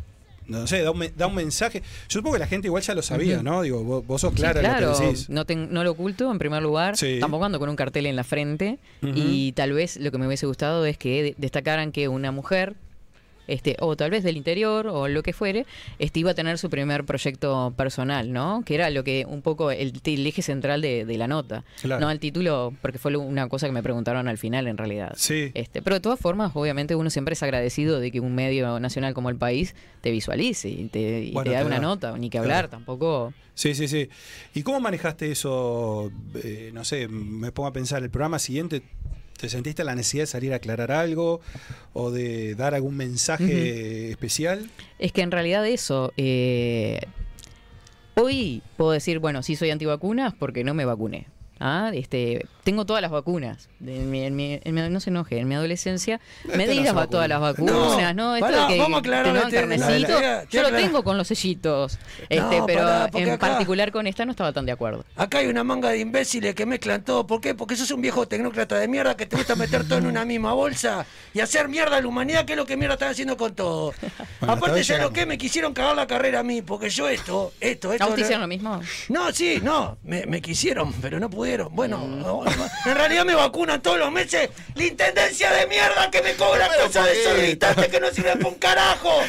Speaker 3: no sé, da un, me- da un mensaje. Yo supongo que la gente igual ya lo sabía, ¿no? Digo, vos, vos sos
Speaker 4: Sí,
Speaker 3: clara en
Speaker 4: claro,
Speaker 3: lo que decís.
Speaker 4: no, lo oculto en primer lugar,
Speaker 3: Sí.
Speaker 4: tampoco ando con un cartel en la frente y tal vez lo que me hubiese gustado es que de- destacaran que una mujer, este, o tal vez del interior o lo que fuere, este, iba a tener su primer proyecto personal, ¿no? Que era lo que un poco el, el eje central de, de la nota.
Speaker 3: Claro.
Speaker 4: No el título, porque fue una cosa que me preguntaron al final en realidad.
Speaker 3: Sí.
Speaker 4: Este, pero de todas formas, obviamente uno siempre es agradecido de que un medio nacional como el país te visualice y te, y
Speaker 3: Bueno,
Speaker 4: te
Speaker 3: te
Speaker 4: da una
Speaker 3: da.
Speaker 4: nota, ni que
Speaker 3: Claro.
Speaker 4: hablar tampoco.
Speaker 3: Sí, sí, sí. ¿Y cómo manejaste eso? Eh, no sé, me pongo a pensar, el programa siguiente, ¿te sentiste la necesidad de salir a aclarar algo o de dar algún mensaje especial?
Speaker 4: Es que en realidad eso, eh, hoy puedo decir, bueno, sí soy antivacunas porque no me vacuné. Ah, este, tengo todas las vacunas. De- En mi, en mi- en mi- no se enoje, en mi adolescencia me
Speaker 3: Este
Speaker 4: di
Speaker 3: no
Speaker 4: todas las
Speaker 3: vacuna.
Speaker 4: vacunas, ¿no? Esto
Speaker 5: pará,
Speaker 4: de que
Speaker 5: vamos a aclarar
Speaker 4: te carnecito,
Speaker 5: la-
Speaker 4: yo lo tengo con los sellitos. Este, pero en
Speaker 5: acá-
Speaker 4: particular con esta no estaba tan de acuerdo.
Speaker 5: Acá hay una manga de imbéciles que mezclan todo. ¿Por qué? Porque sos un viejo tecnócrata de mierda que te gusta meter todo en una misma bolsa y hacer mierda a la humanidad, que es lo que mierda están haciendo con todo. [laughs] Aparte, ¿sabes lo que? Me quisieron cagar la carrera a mí, porque yo esto, esto, esto.
Speaker 4: ¿A usted hicieron lo mismo?
Speaker 5: No, sí, no, me, me quisieron, pero no Bueno, no, en realidad me vacunan todos los meses la intendencia de mierda que me cobra cosas desorbitantes que no sirven para un carajo.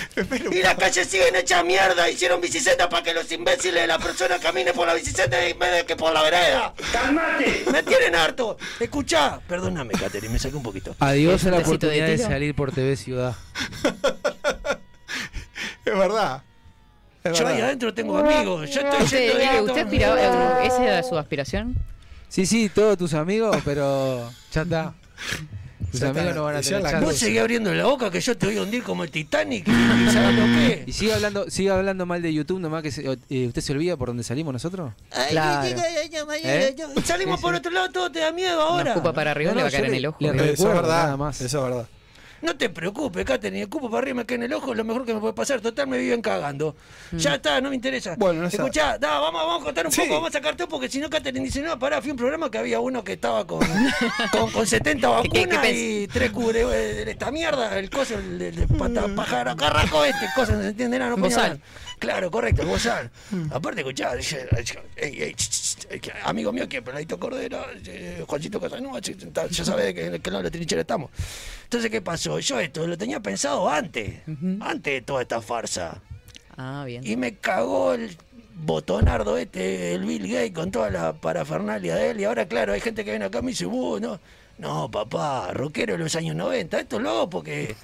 Speaker 5: Y las calles siguen hechas mierda. Hicieron bicicleta para que los imbéciles de la persona caminen por la bicicleta en vez de que por la vereda. ¡Calmate! Me tienen harto. Escuchá, perdóname, Catherine, me saqué un poquito.
Speaker 6: Adiós
Speaker 4: ¿Es
Speaker 6: a la
Speaker 4: de
Speaker 6: oportunidad de, salir por TV Ciudad. [laughs]
Speaker 3: Es verdad. Es
Speaker 5: Yo ahí adentro tengo amigos. Yo estoy
Speaker 4: ¿Usted,
Speaker 5: yendo
Speaker 4: eh,
Speaker 5: directo.
Speaker 4: ¿usted aspiraba, eh, ¿Esa era su aspiración?
Speaker 6: Sí, sí, todos tus amigos, pero ya está. Tus
Speaker 3: Ya está,
Speaker 6: amigos no van a tener
Speaker 3: la
Speaker 6: chance.
Speaker 5: Vos seguís abriendo la boca que yo te voy a hundir como el Titanic. ¿Y sabes lo que?
Speaker 6: Y sigue hablando, sigue hablando mal de YouTube nomás que se- eh, usted se olvida por dónde salimos nosotros.
Speaker 5: Ay,
Speaker 4: Claro.
Speaker 5: ay, ay, ay, ay,
Speaker 6: ¿Eh?
Speaker 5: ay, ay. Salimos por otro lado, todo te da miedo ahora.
Speaker 4: ocupa para arriba
Speaker 6: No,
Speaker 4: le va a caer en el ojo.
Speaker 6: le
Speaker 3: Eso es verdad.
Speaker 6: nada más.
Speaker 3: Eso es verdad.
Speaker 5: No te preocupes, Katherine, ocupo para arriba me cae en el ojo, lo mejor que me puede pasar, total me viven cagando. Ya está, no me interesa.
Speaker 3: Bueno, no.
Speaker 5: Escuchá, da, vamos, vamos a contar un
Speaker 3: Sí.
Speaker 5: poco, vamos a sacar todo, porque si no Katherine dice, no, pará, fui a un programa que había uno que estaba con, [laughs] con, con 70
Speaker 4: ¿Qué- qué- qué
Speaker 5: vacunas y tres cubre eh, esta mierda, el coso, el, el, el pata, pájaro, carraco este, cosa, no se entiende nada, no. Claro, correcto, el bozal. Aparte, escuchá, dije, ey, ey, ch, ch, ch, amigo mío, que Peladito Cordero, eh, Juancito Casanova, ya sabe de que en el canal de la trinchera estamos. Entonces, ¿qué pasó? Yo esto lo tenía pensado antes, antes de toda esta farsa.
Speaker 4: Ah, bien.
Speaker 5: Y me cagó el botonardo este, el Bill Gates, con toda la parafernalia de él. Y ahora, claro, hay gente que viene acá y me dice, "Uh, no, no, papá, rockero de los años 90. Esto lo hago porque,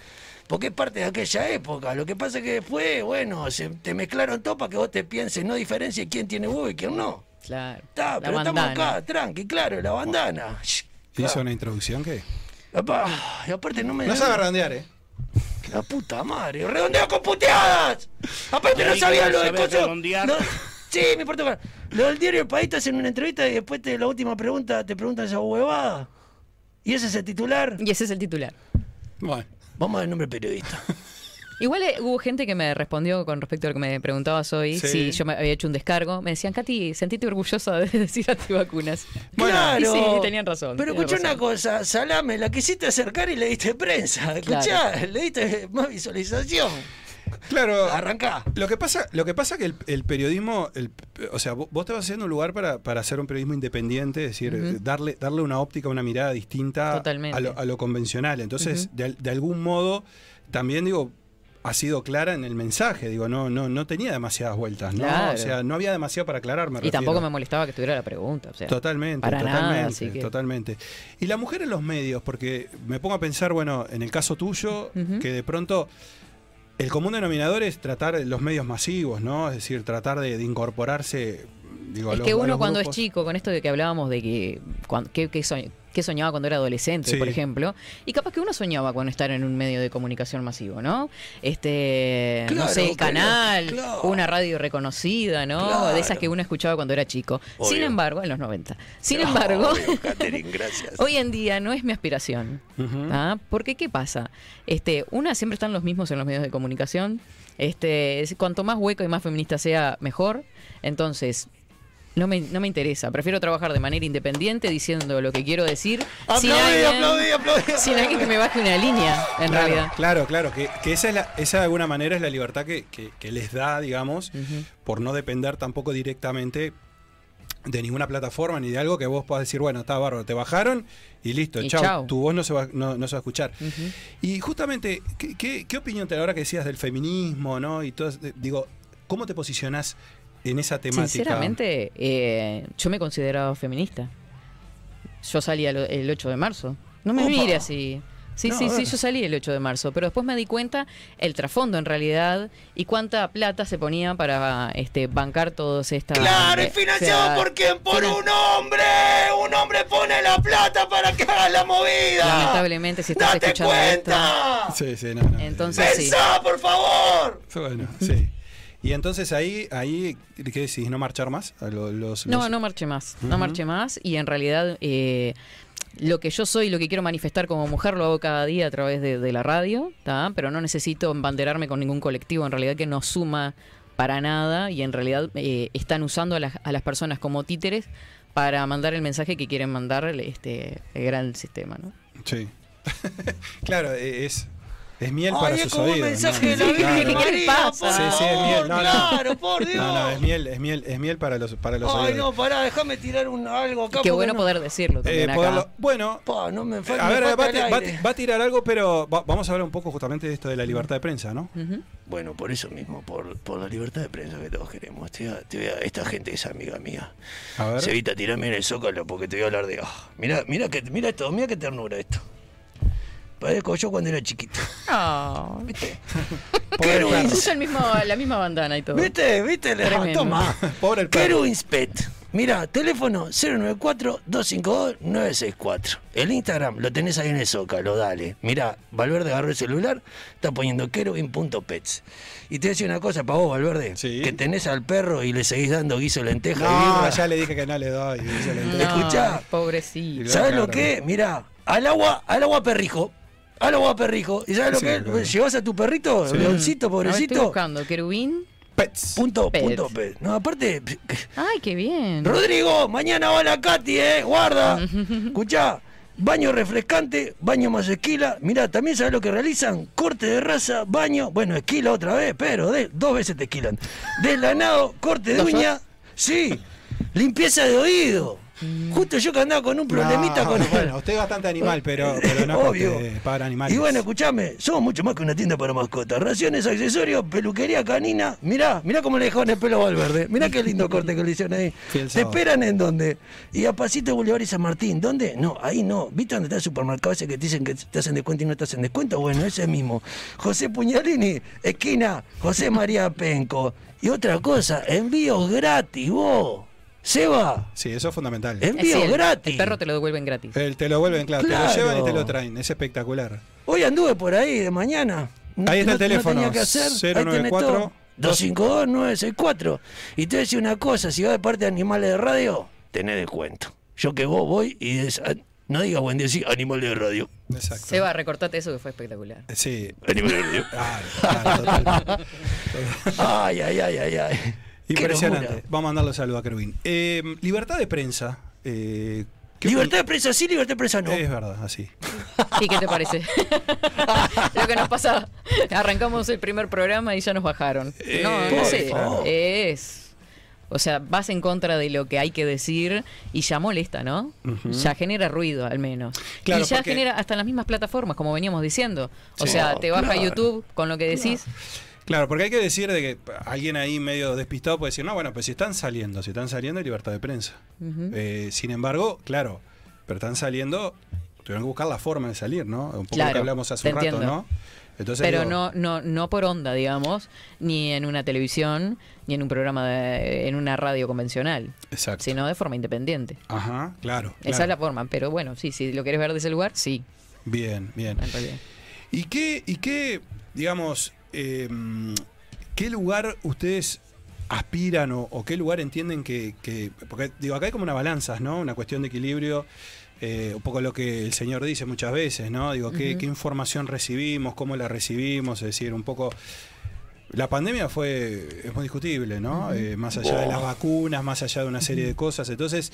Speaker 5: porque es parte de aquella época. Lo que pasa es que después, bueno, se, te mezclaron todo para que vos te pienses, no diferencies quién tiene huevo y quién no.
Speaker 4: Claro.
Speaker 5: Pero estamos
Speaker 4: bandana.
Speaker 5: acá, tranqui, claro, la bandana. Shh,
Speaker 3: ¿Hizo una introducción qué?
Speaker 5: Y aparte no me...
Speaker 3: No sabe redondear, ¿eh?
Speaker 5: La puta madre, redondeo con puteadas. Aparte no sabía lo de coso. Sí, me importa. Lo del diario El País te hacen una entrevista y después te, la última pregunta te preguntan esa huevada. ¿Y ese es el titular?
Speaker 4: Y ese es el titular.
Speaker 3: Bueno.
Speaker 5: Vamos al nombre periodista. [laughs]
Speaker 4: Igual eh, hubo gente que me respondió con respecto a lo que me preguntabas hoy,
Speaker 3: Sí.
Speaker 4: si yo me había hecho un descargo. Me decían, Katy, sentite orgullosa de [laughs] decir antivacunas.
Speaker 5: claro.
Speaker 4: Y sí, tenían razón.
Speaker 5: Pero
Speaker 4: tenían
Speaker 5: escuchá una
Speaker 4: razón.
Speaker 5: cosa, Salame, la quisiste acercar y le diste prensa. Escuchá, le diste más visualización.
Speaker 3: Claro.
Speaker 5: Arrancá.
Speaker 3: Lo que pasa, lo que pasa que el, el periodismo, el- o sea, vos, vos te vas haciendo un lugar para, para hacer un periodismo independiente, es decir,
Speaker 4: Ujú.
Speaker 3: darle, darle una óptica, una mirada distinta
Speaker 4: Totalmente.
Speaker 3: a lo, a lo convencional. Entonces,
Speaker 4: Ujú.
Speaker 3: de, al- de algún modo, también digo, ha sido clara en el mensaje, digo, no, no, no tenía demasiadas vueltas, ¿no?
Speaker 4: Claro.
Speaker 3: O sea, no había demasiado para aclarar, me
Speaker 4: Y tampoco me molestaba que estuviera la pregunta. O sea,
Speaker 3: Totalmente,
Speaker 4: para nada,
Speaker 3: totalmente,
Speaker 4: así que-
Speaker 3: totalmente. Y la mujer en los medios, porque me pongo a pensar, bueno, en el caso tuyo, que de pronto el común denominador es tratar los medios masivos, ¿no? Es decir, tratar de, de incorporarse, digo,
Speaker 4: Es
Speaker 3: los-
Speaker 4: que uno cuando
Speaker 3: grupos.
Speaker 4: es chico, con esto de que hablábamos de que, cuan- que, que soñ- que soñaba cuando era adolescente,
Speaker 3: Sí.
Speaker 4: por ejemplo, y capaz que uno soñaba con estar en un medio de comunicación masivo, ¿no? Este, no sé, el canal,
Speaker 5: claro.
Speaker 4: una radio reconocida, ¿no?
Speaker 5: Claro.
Speaker 4: De esas que uno escuchaba cuando era chico. Sin embargo, en los 90. Sin embargo,
Speaker 5: Obvio, [laughs] Catherine, gracias. [laughs]
Speaker 4: hoy en día no es mi aspiración.
Speaker 3: Ujú.
Speaker 4: ¿Ah? Porque ¿qué pasa? Este, una siempre están los mismos en los medios de comunicación. Este, es- cuanto más hueco y más feminista sea, mejor. Entonces, no me, no me interesa. Prefiero trabajar de manera independiente diciendo lo que quiero decir. sin
Speaker 5: Aplaudí,
Speaker 4: alguien,
Speaker 5: aplaudí, aplaudí.
Speaker 4: sin alguien que me baje una línea, en
Speaker 3: Claro,
Speaker 4: realidad.
Speaker 3: Claro, claro, que, que esa, es la, esa de alguna manera es la libertad que, que- que les da, digamos, por no depender tampoco directamente de ninguna plataforma ni de algo que vos puedas decir, bueno, está bárbaro, te bajaron y listo,
Speaker 4: Y
Speaker 3: chao,
Speaker 4: chau.
Speaker 3: tu voz no se va, no, no se va a escuchar. Y justamente, ¿qué, qué, qué opinión te da ahora que decías del feminismo, no? Y todo, eso? digo, ¿cómo te posicionás en esa temática?
Speaker 4: Sinceramente, eh, yo me consideraba feminista. Yo salí el, el 8 de marzo. No me
Speaker 5: Opa.
Speaker 4: mire así. Sí,
Speaker 5: No,
Speaker 4: sí, sí, yo salí el 8 de marzo, pero después me di cuenta el trasfondo en realidad y cuánta plata se ponía para este bancar todos esta
Speaker 5: Claro, y
Speaker 4: eh,
Speaker 5: financiado
Speaker 4: o sea,
Speaker 5: por quién? Por un hombre. Un hombre pone la plata para que haga la movida.
Speaker 4: Lamentablemente, si estás
Speaker 5: ¡Date
Speaker 4: escuchando esto-
Speaker 5: cuenta!
Speaker 3: Sí, sí, no, no.
Speaker 4: Entonces, sí.
Speaker 5: ¡Pensá, por favor!
Speaker 3: Bueno, sí. Y entonces ahí, ahí ¿qué decís? ¿No marchar más? A lo- los,
Speaker 4: No,
Speaker 3: los-
Speaker 4: no marché más, no marché más y en realidad eh, lo que yo soy, lo que quiero manifestar como mujer lo hago cada día a través de, de la radio, ¿tá? pero no necesito embanderarme con ningún colectivo en realidad que no suma para nada y en realidad eh, están usando a las, a las personas como títeres para mandar el mensaje que quieren mandar este el gran sistema, ¿no?
Speaker 3: Sí. [laughs] claro, e- es, es miel
Speaker 5: Ay,
Speaker 3: para
Speaker 5: es
Speaker 3: sus
Speaker 5: como un
Speaker 3: oídos.
Speaker 5: mensaje
Speaker 3: ¿no?
Speaker 5: de la Virgen
Speaker 3: claro.
Speaker 4: ¿Qué le
Speaker 5: María, por
Speaker 3: Sí, sí, es miel, no, no.
Speaker 5: claro, por Dios.
Speaker 3: No, no, es miel, es miel, es miel para los, para los
Speaker 5: Ay,
Speaker 3: oídos.
Speaker 5: no, pará, déjame tirar un, algo acá.
Speaker 4: Qué bueno
Speaker 5: no-
Speaker 4: poder decirlo
Speaker 3: Eh,
Speaker 4: también acá.
Speaker 3: poderlo- bueno,
Speaker 5: Pa, no me,
Speaker 3: a
Speaker 5: me
Speaker 3: ver,
Speaker 5: falta
Speaker 3: va, va a ti-
Speaker 5: aire.
Speaker 3: va a tirar algo, pero va- vamos a hablar un poco justamente de esto de la libertad de prensa, ¿no?
Speaker 5: Bueno, por eso mismo, por, por la libertad de prensa que todos queremos. Te voy a- te voy a- esta gente es amiga mía.
Speaker 3: A ver.
Speaker 5: Se evita tirarme en el zócalo porque te voy a hablar de. ah, mira, mira, que, mira esto, mira qué ternura esto. Parezco yo cuando era chiquito.
Speaker 4: Ah. [laughs]
Speaker 5: ¿Viste? [laughs]
Speaker 3: Pobre perro.
Speaker 4: Usa el mismo, la misma bandana y todo.
Speaker 5: ¿Viste? ¿Viste? Le
Speaker 4: Tremendo.
Speaker 5: toma. [laughs]
Speaker 3: Pobre el perro.
Speaker 5: Keruinspet. Mira, teléfono 094-252-964. El Instagram lo tenés ahí en el zócalo, dale. Mira, Valverde agarró el celular, está poniendo keruin.pets. Y te voy a decir una cosa para vos, Valverde.
Speaker 3: Sí.
Speaker 5: Que tenés al perro y le seguís dando guiso lenteja y
Speaker 3: No,
Speaker 5: birra.
Speaker 3: ya le dije que no le doy. dice la
Speaker 4: No.
Speaker 5: Escuchá.
Speaker 4: Pobrecito.
Speaker 5: ¿Sabes
Speaker 3: Claro.
Speaker 5: lo que? Mira, al agua, al agua perrijo. Al agua perrijo. ¿Y sabes lo
Speaker 3: Sí,
Speaker 5: que?
Speaker 3: claro.
Speaker 5: Llevas a tu perrito,
Speaker 3: Sí.
Speaker 5: leoncito,
Speaker 4: ver, estoy
Speaker 5: pobrecito.
Speaker 4: buscando querubín.
Speaker 3: Pets.
Speaker 5: Punto,
Speaker 4: Pet.
Speaker 5: punto, pet. No, aparte,
Speaker 4: Ay, qué bien.
Speaker 5: Rodrigo, mañana va la Katy, eh, guarda. [laughs] Escuchá, baño refrescante, baño más esquila. Mirá, también sabes lo que realizan, corte de raza, baño, bueno, esquila otra vez, pero de- dos veces te esquilan. Deslanado, corte de
Speaker 4: ¿Dos
Speaker 5: uña, sí, limpieza de oído. Justo yo que andaba con un problemita
Speaker 3: No,
Speaker 5: con
Speaker 3: Bueno, usted es bastante animal, pero, pero no
Speaker 5: Obvio.
Speaker 3: para animales.
Speaker 5: Y bueno, escuchame, somos mucho más que una tienda para mascotas. Raciones, accesorios, peluquería canina. Mirá, mirá cómo le dejaron el pelo Valverde. Mirá qué lindo [laughs] corte que le hicieron ahí.
Speaker 3: Fiel
Speaker 5: ¿Te esperan en dónde? Y a Pasito Bolívar y San Martín. ¿Dónde? No, ahí no. ¿Viste dónde está el supermercado ese que te dicen que te hacen descuento y no te hacen descuento? Bueno, ese mismo. José Puñalini, esquina, José María Penco. Y otra cosa, envíos gratis, vos. Seba,
Speaker 3: Sí, eso es fundamental.
Speaker 4: Sí, el-
Speaker 5: gratis.
Speaker 4: El perro te lo devuelven gratis.
Speaker 3: El- te lo vuelven, claro, te lo llevan y te lo traen. Es espectacular.
Speaker 5: Hoy anduve por ahí de mañana.
Speaker 3: Ahí está el
Speaker 5: No-
Speaker 3: teléfono,
Speaker 5: No tenía que hacer. Ahí tenés
Speaker 3: 094
Speaker 5: todo. 252-964. Y te voy a decir una cosa: si vas de parte de Animales de Radio, tenés descuento. Yo que vos voy y des- ah, no diga buen día, sí, Animales de Radio.
Speaker 3: Exacto.
Speaker 4: Seba, recortate eso que fue espectacular.
Speaker 3: Sí.
Speaker 5: Animales de Radio.
Speaker 3: Claro, claro, totalmente. [laughs]
Speaker 5: Ay, ay, ay, ay, ay.
Speaker 3: Impresionante. Vamos a mandarle saludo a Kerwin. Eh, libertad de prensa. eh, ¿Qué
Speaker 5: Libertad de prensa sí, libertad de prensa no.
Speaker 3: Es verdad, así. [laughs]
Speaker 4: ¿Y qué te parece? [laughs] Lo que nos pasa, arrancamos el primer programa y ya nos bajaron.
Speaker 3: Eh,
Speaker 4: no, no sé, es... O sea, vas en contra de lo que hay que decir y ya molesta, ¿no? Ya genera ruido, al menos.
Speaker 3: Claro,
Speaker 4: y ya
Speaker 3: porque-
Speaker 4: genera hasta en las mismas plataformas, como veníamos diciendo. O
Speaker 3: Sí.
Speaker 4: sea, te baja
Speaker 5: Claro.
Speaker 4: YouTube con lo que decís.
Speaker 3: Claro, porque hay que decir de que alguien ahí medio despistado puede decir, no, bueno, pues si están saliendo, si están saliendo hay libertad de prensa. Eh, sin embargo, claro, pero están saliendo, tuvieron que buscar la forma de salir, ¿no? Un poco lo que hablamos hace un rato,
Speaker 4: entiendo.
Speaker 3: ¿no? Entonces,
Speaker 4: Pero
Speaker 3: digo,
Speaker 4: no, no, no por onda, digamos, ni en una televisión, ni en un programa, de- en una radio convencional,
Speaker 3: Exacto.
Speaker 4: sino de forma independiente.
Speaker 3: Ajá, claro.
Speaker 4: Esa
Speaker 3: claro.
Speaker 4: es la forma, pero bueno, sí, si lo querés ver de ese lugar, sí,
Speaker 3: Bien, bien. ¿Y qué, y qué digamos, eh, qué lugar ustedes aspiran o, o qué lugar entienden que, que- Porque, digo, acá hay como una balanza, ¿no? Una cuestión de equilibrio. eh, un poco lo que el señor dice muchas veces, ¿no? Digo, ¿qué, qué información recibimos? ¿Cómo la recibimos? Es decir, un poco... La pandemia fue, es muy discutible, ¿no? Eh, más allá de las vacunas, más allá de una serie de cosas. Entonces,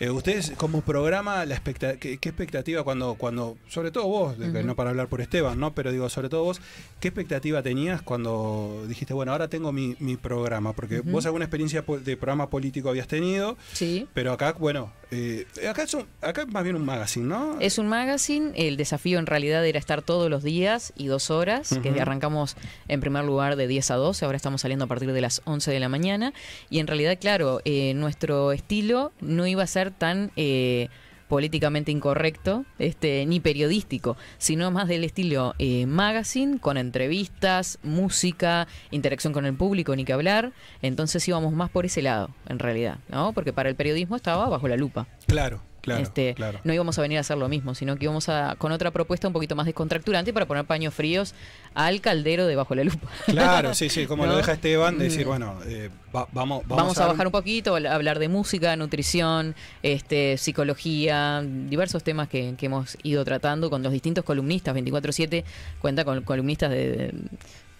Speaker 3: eh, ustedes como programa, la expecta- ¿qué, qué expectativa cuando, cuando, sobre todo vos, no para hablar por Esteban, ¿no? Pero digo, sobre todo vos, ¿qué expectativa tenías cuando dijiste, bueno, ahora tengo mi, mi programa? Porque vos alguna experiencia de programa político habías tenido,
Speaker 4: Sí.
Speaker 3: pero acá, bueno, eh, acá, es un- acá es más bien un magazine, ¿no?
Speaker 4: Es un magazine, el desafío en realidad era estar todos los días y dos horas, que arrancamos en primer lugar de 10 a 12, ahora estamos saliendo a partir de las 11 de la mañana, y en realidad, claro, eh, nuestro estilo no iba a ser tan... eh, políticamente incorrecto, este, ni periodístico, sino más del estilo eh, magazine, con entrevistas, música, interacción con el público, ni que hablar. Entonces íbamos más por ese lado, en realidad, ¿no? Porque para el periodismo estaba bajo la lupa.
Speaker 3: Claro, claro,
Speaker 4: Este,
Speaker 3: claro.
Speaker 4: No íbamos a venir a hacer lo mismo, sino que íbamos a con otra propuesta un poquito más descontracturante para poner paños fríos al caldero de bajo la lupa. [laughs]
Speaker 3: Claro, sí, sí, como
Speaker 4: ¿No?
Speaker 3: lo deja Esteban, decir,
Speaker 4: Mm.
Speaker 3: bueno, eh, va- vamos, vamos,
Speaker 4: Vamos, a, bajar un poquito, a hablar de música, nutrición, este, psicología, diversos temas que, que hemos ido tratando con los distintos columnistas. 24-7 cuenta con columnistas de, de-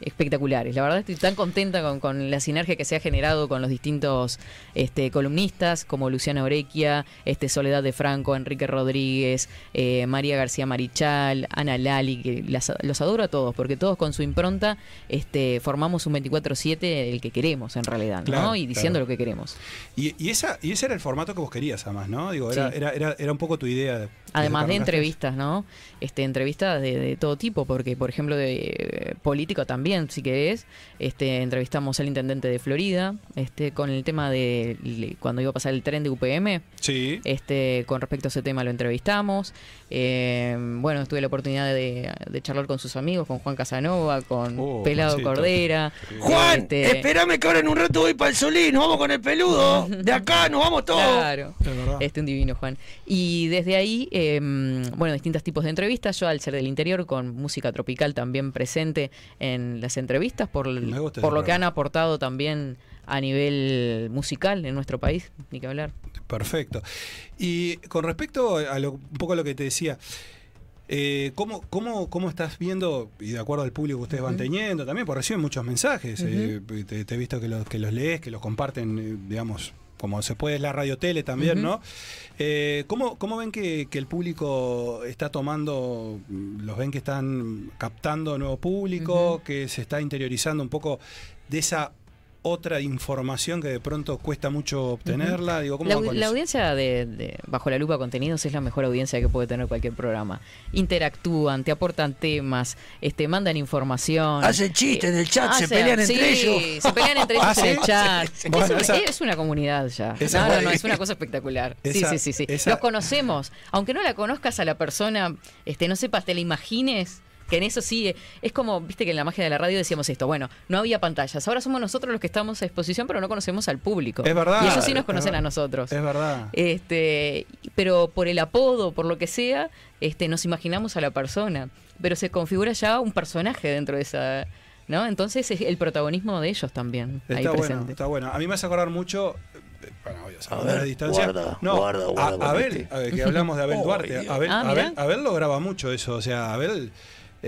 Speaker 4: espectaculares. La verdad estoy tan contenta con, con la sinergia que se ha generado con los distintos este, columnistas como Luciana Orequia, este, Soledad de Franco, Enrique Rodríguez, eh, María García Marichal, Ana Lali, que las- los adoro a todos porque todos con su impronta este, formamos un 24-7 el que queremos en realidad, ¿no? Y diciendo
Speaker 3: claro.
Speaker 4: lo que queremos.
Speaker 3: Y, y esa, y ese era el formato que vos querías, además, ¿no? Digo, era,
Speaker 4: Sí.
Speaker 3: era, era, era un poco tu idea. de-
Speaker 4: Además de entrevistas, ¿no? Este, entrevistas de, de todo tipo, porque por ejemplo de eh, político también, si querés, este, entrevistamos al intendente de Florida, este, con el tema de le- cuando iba a pasar el tren de UPM,
Speaker 3: Sí.
Speaker 4: este, con respecto a ese tema lo entrevistamos. Eh, bueno, tuve la oportunidad de, de charlar con sus amigos, con Juan Casanova, con
Speaker 3: Oh,
Speaker 4: Pelado. Cordera.
Speaker 5: Juan,
Speaker 4: Este,
Speaker 5: espérame que ahora en un rato voy para el Solín, nos vamos con el peludo. [laughs] De acá nos vamos todos.
Speaker 4: Claro.
Speaker 3: Es.
Speaker 4: Este, un divino, Juan. Y desde ahí, eh, bueno, distintos tipos de entrevistas. Yo, al ser del interior, con música tropical también presente en las entrevistas, por, por lo que han aportado también a nivel musical en nuestro país, ni que hablar.
Speaker 3: Perfecto. Y con respecto a lo, un poco a lo que te decía, eh, ¿cómo, cómo, ¿cómo estás viendo, y de acuerdo al público que ustedes van teniendo también, porque reciben muchos mensajes, eh, te, te he visto que los, que los lees, que los comparten, eh, digamos, como se puede es la radio tele también. ¿no? Eh, ¿cómo, ¿Cómo ven que, que el público está tomando, los ven que están captando nuevo público, que se está interiorizando un poco de esa otra información que de pronto cuesta mucho obtenerla? Digo, ¿cómo
Speaker 4: La,
Speaker 3: van
Speaker 4: au-
Speaker 3: con
Speaker 4: la
Speaker 3: eso?
Speaker 4: audiencia de, de Bajo la Lupa Contenidos es la mejor audiencia que puede tener cualquier programa. Interactúan, te aportan temas, este, mandan información.
Speaker 5: Hacen chistes en el chat, se pelean
Speaker 4: sí,
Speaker 5: entre ellos.
Speaker 4: Se pelean entre [laughs] ellos
Speaker 3: ¿Ah,
Speaker 4: en el chat. [laughs]
Speaker 3: Bueno,
Speaker 4: es, una,
Speaker 3: esa-
Speaker 4: es una comunidad ya.
Speaker 3: esa-
Speaker 4: no, no, no, es [laughs] una cosa espectacular.
Speaker 3: Esa-
Speaker 4: sí, sí, sí, sí.
Speaker 3: esa-
Speaker 4: Los conocemos. Aunque no la conozcas a la persona, este, no sepas, te la imagines. Que en eso sí, eh, es como, viste que en la magia de la radio decíamos esto, bueno, no había pantallas, ahora somos nosotros los que estamos a exposición, pero no conocemos al público.
Speaker 3: Es verdad.
Speaker 4: Y ellos sí nos conocen a nosotros.
Speaker 3: Es verdad.
Speaker 4: Este, pero por el apodo, por lo que sea, este, nos imaginamos a la persona. Pero se configura ya un personaje dentro de esa. ¿No? Entonces es el protagonismo de ellos también ahí
Speaker 3: Está bueno,
Speaker 4: presente.
Speaker 3: está bueno. A mí me hace acordar mucho. Bueno, obvio,
Speaker 5: A
Speaker 3: a
Speaker 5: ver,
Speaker 3: la distancia.
Speaker 5: guarda,
Speaker 3: no,
Speaker 5: guarda, guarda
Speaker 3: a-
Speaker 5: con
Speaker 3: Abel,
Speaker 5: este.
Speaker 3: a ver, que hablamos de Abel [laughs] Duarte. Abel,
Speaker 4: Ah,
Speaker 3: Abel. Abel lo graba mucho eso. O sea, Abel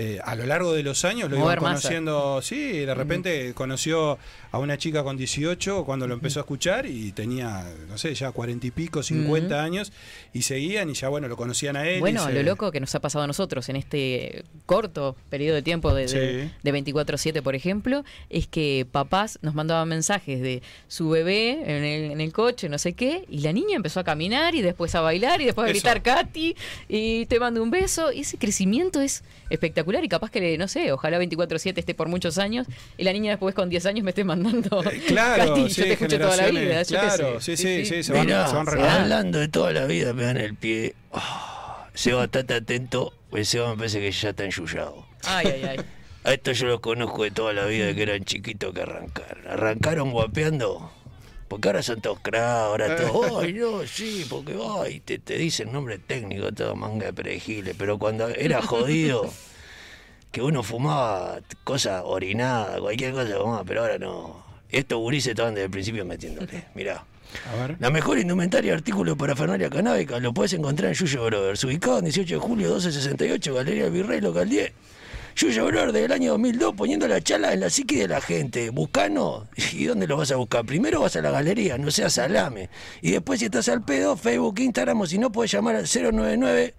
Speaker 3: eh, a lo largo de los años lo iban
Speaker 4: masa.
Speaker 3: conociendo, sí, de repente conoció a una chica con 18 cuando lo empezó a escuchar y tenía, no sé, ya 40 y pico, 50
Speaker 4: Ujú.
Speaker 3: años y seguían y ya, bueno, lo conocían a él.
Speaker 4: Bueno,
Speaker 3: se-
Speaker 4: lo loco que nos ha pasado a nosotros en este corto periodo de tiempo de, de,
Speaker 3: Sí.
Speaker 4: de 24-7, por ejemplo, es que papás nos mandaban mensajes de su bebé en el, en el coche, no sé qué, y la niña empezó a caminar y después a bailar y después a
Speaker 3: Eso.
Speaker 4: gritar Katy y te mando un beso. Y ese crecimiento es espectacular y capaz que, no sé, ojalá 24-7 esté por muchos años y la niña después con 10 años me esté mandando
Speaker 3: Eh, [laughs] [laughs] claro, sí,
Speaker 4: yo te escucho toda la vida. yo
Speaker 3: claro,
Speaker 4: sé.
Speaker 3: sí, sí, sí, se van-
Speaker 5: Mirá,
Speaker 3: se van
Speaker 4: se
Speaker 3: renovando.
Speaker 5: hablando de toda la vida, me dan el pie. Ah, Seba, estate atento, pues Seba me parece que ya está enchullado.
Speaker 4: Ay, ay, ay. [laughs]
Speaker 5: A esto yo los conozco de toda la vida, de que eran chiquitos que arrancaron. Arrancaron guapeando, porque ahora son todos cracks, ahora todos, ay, no, sí, porque, ay, te, te dicen nombre técnico, todo manga de perejiles, pero cuando era jodido, que uno fumaba cosas orinadas, cualquier cosa fumaba, pero ahora no. Estos gurises estaban desde el principio metiéndole, [laughs] mirá.
Speaker 3: A ver.
Speaker 5: La mejor indumentaria y artículo para Fernalia canábica lo puedes encontrar en Yuyo Brothers, ubicado en 18 de julio 1268, Galería del Virrey, local 10. Yuyo Brothers del año 2002 poniendo la chala en la psiqui de la gente. Buscano, ¿y dónde lo vas a buscar? Primero vas a la galería, no seas salame. Y después si estás al pedo, Facebook, Instagram o si no puedes llamar al 099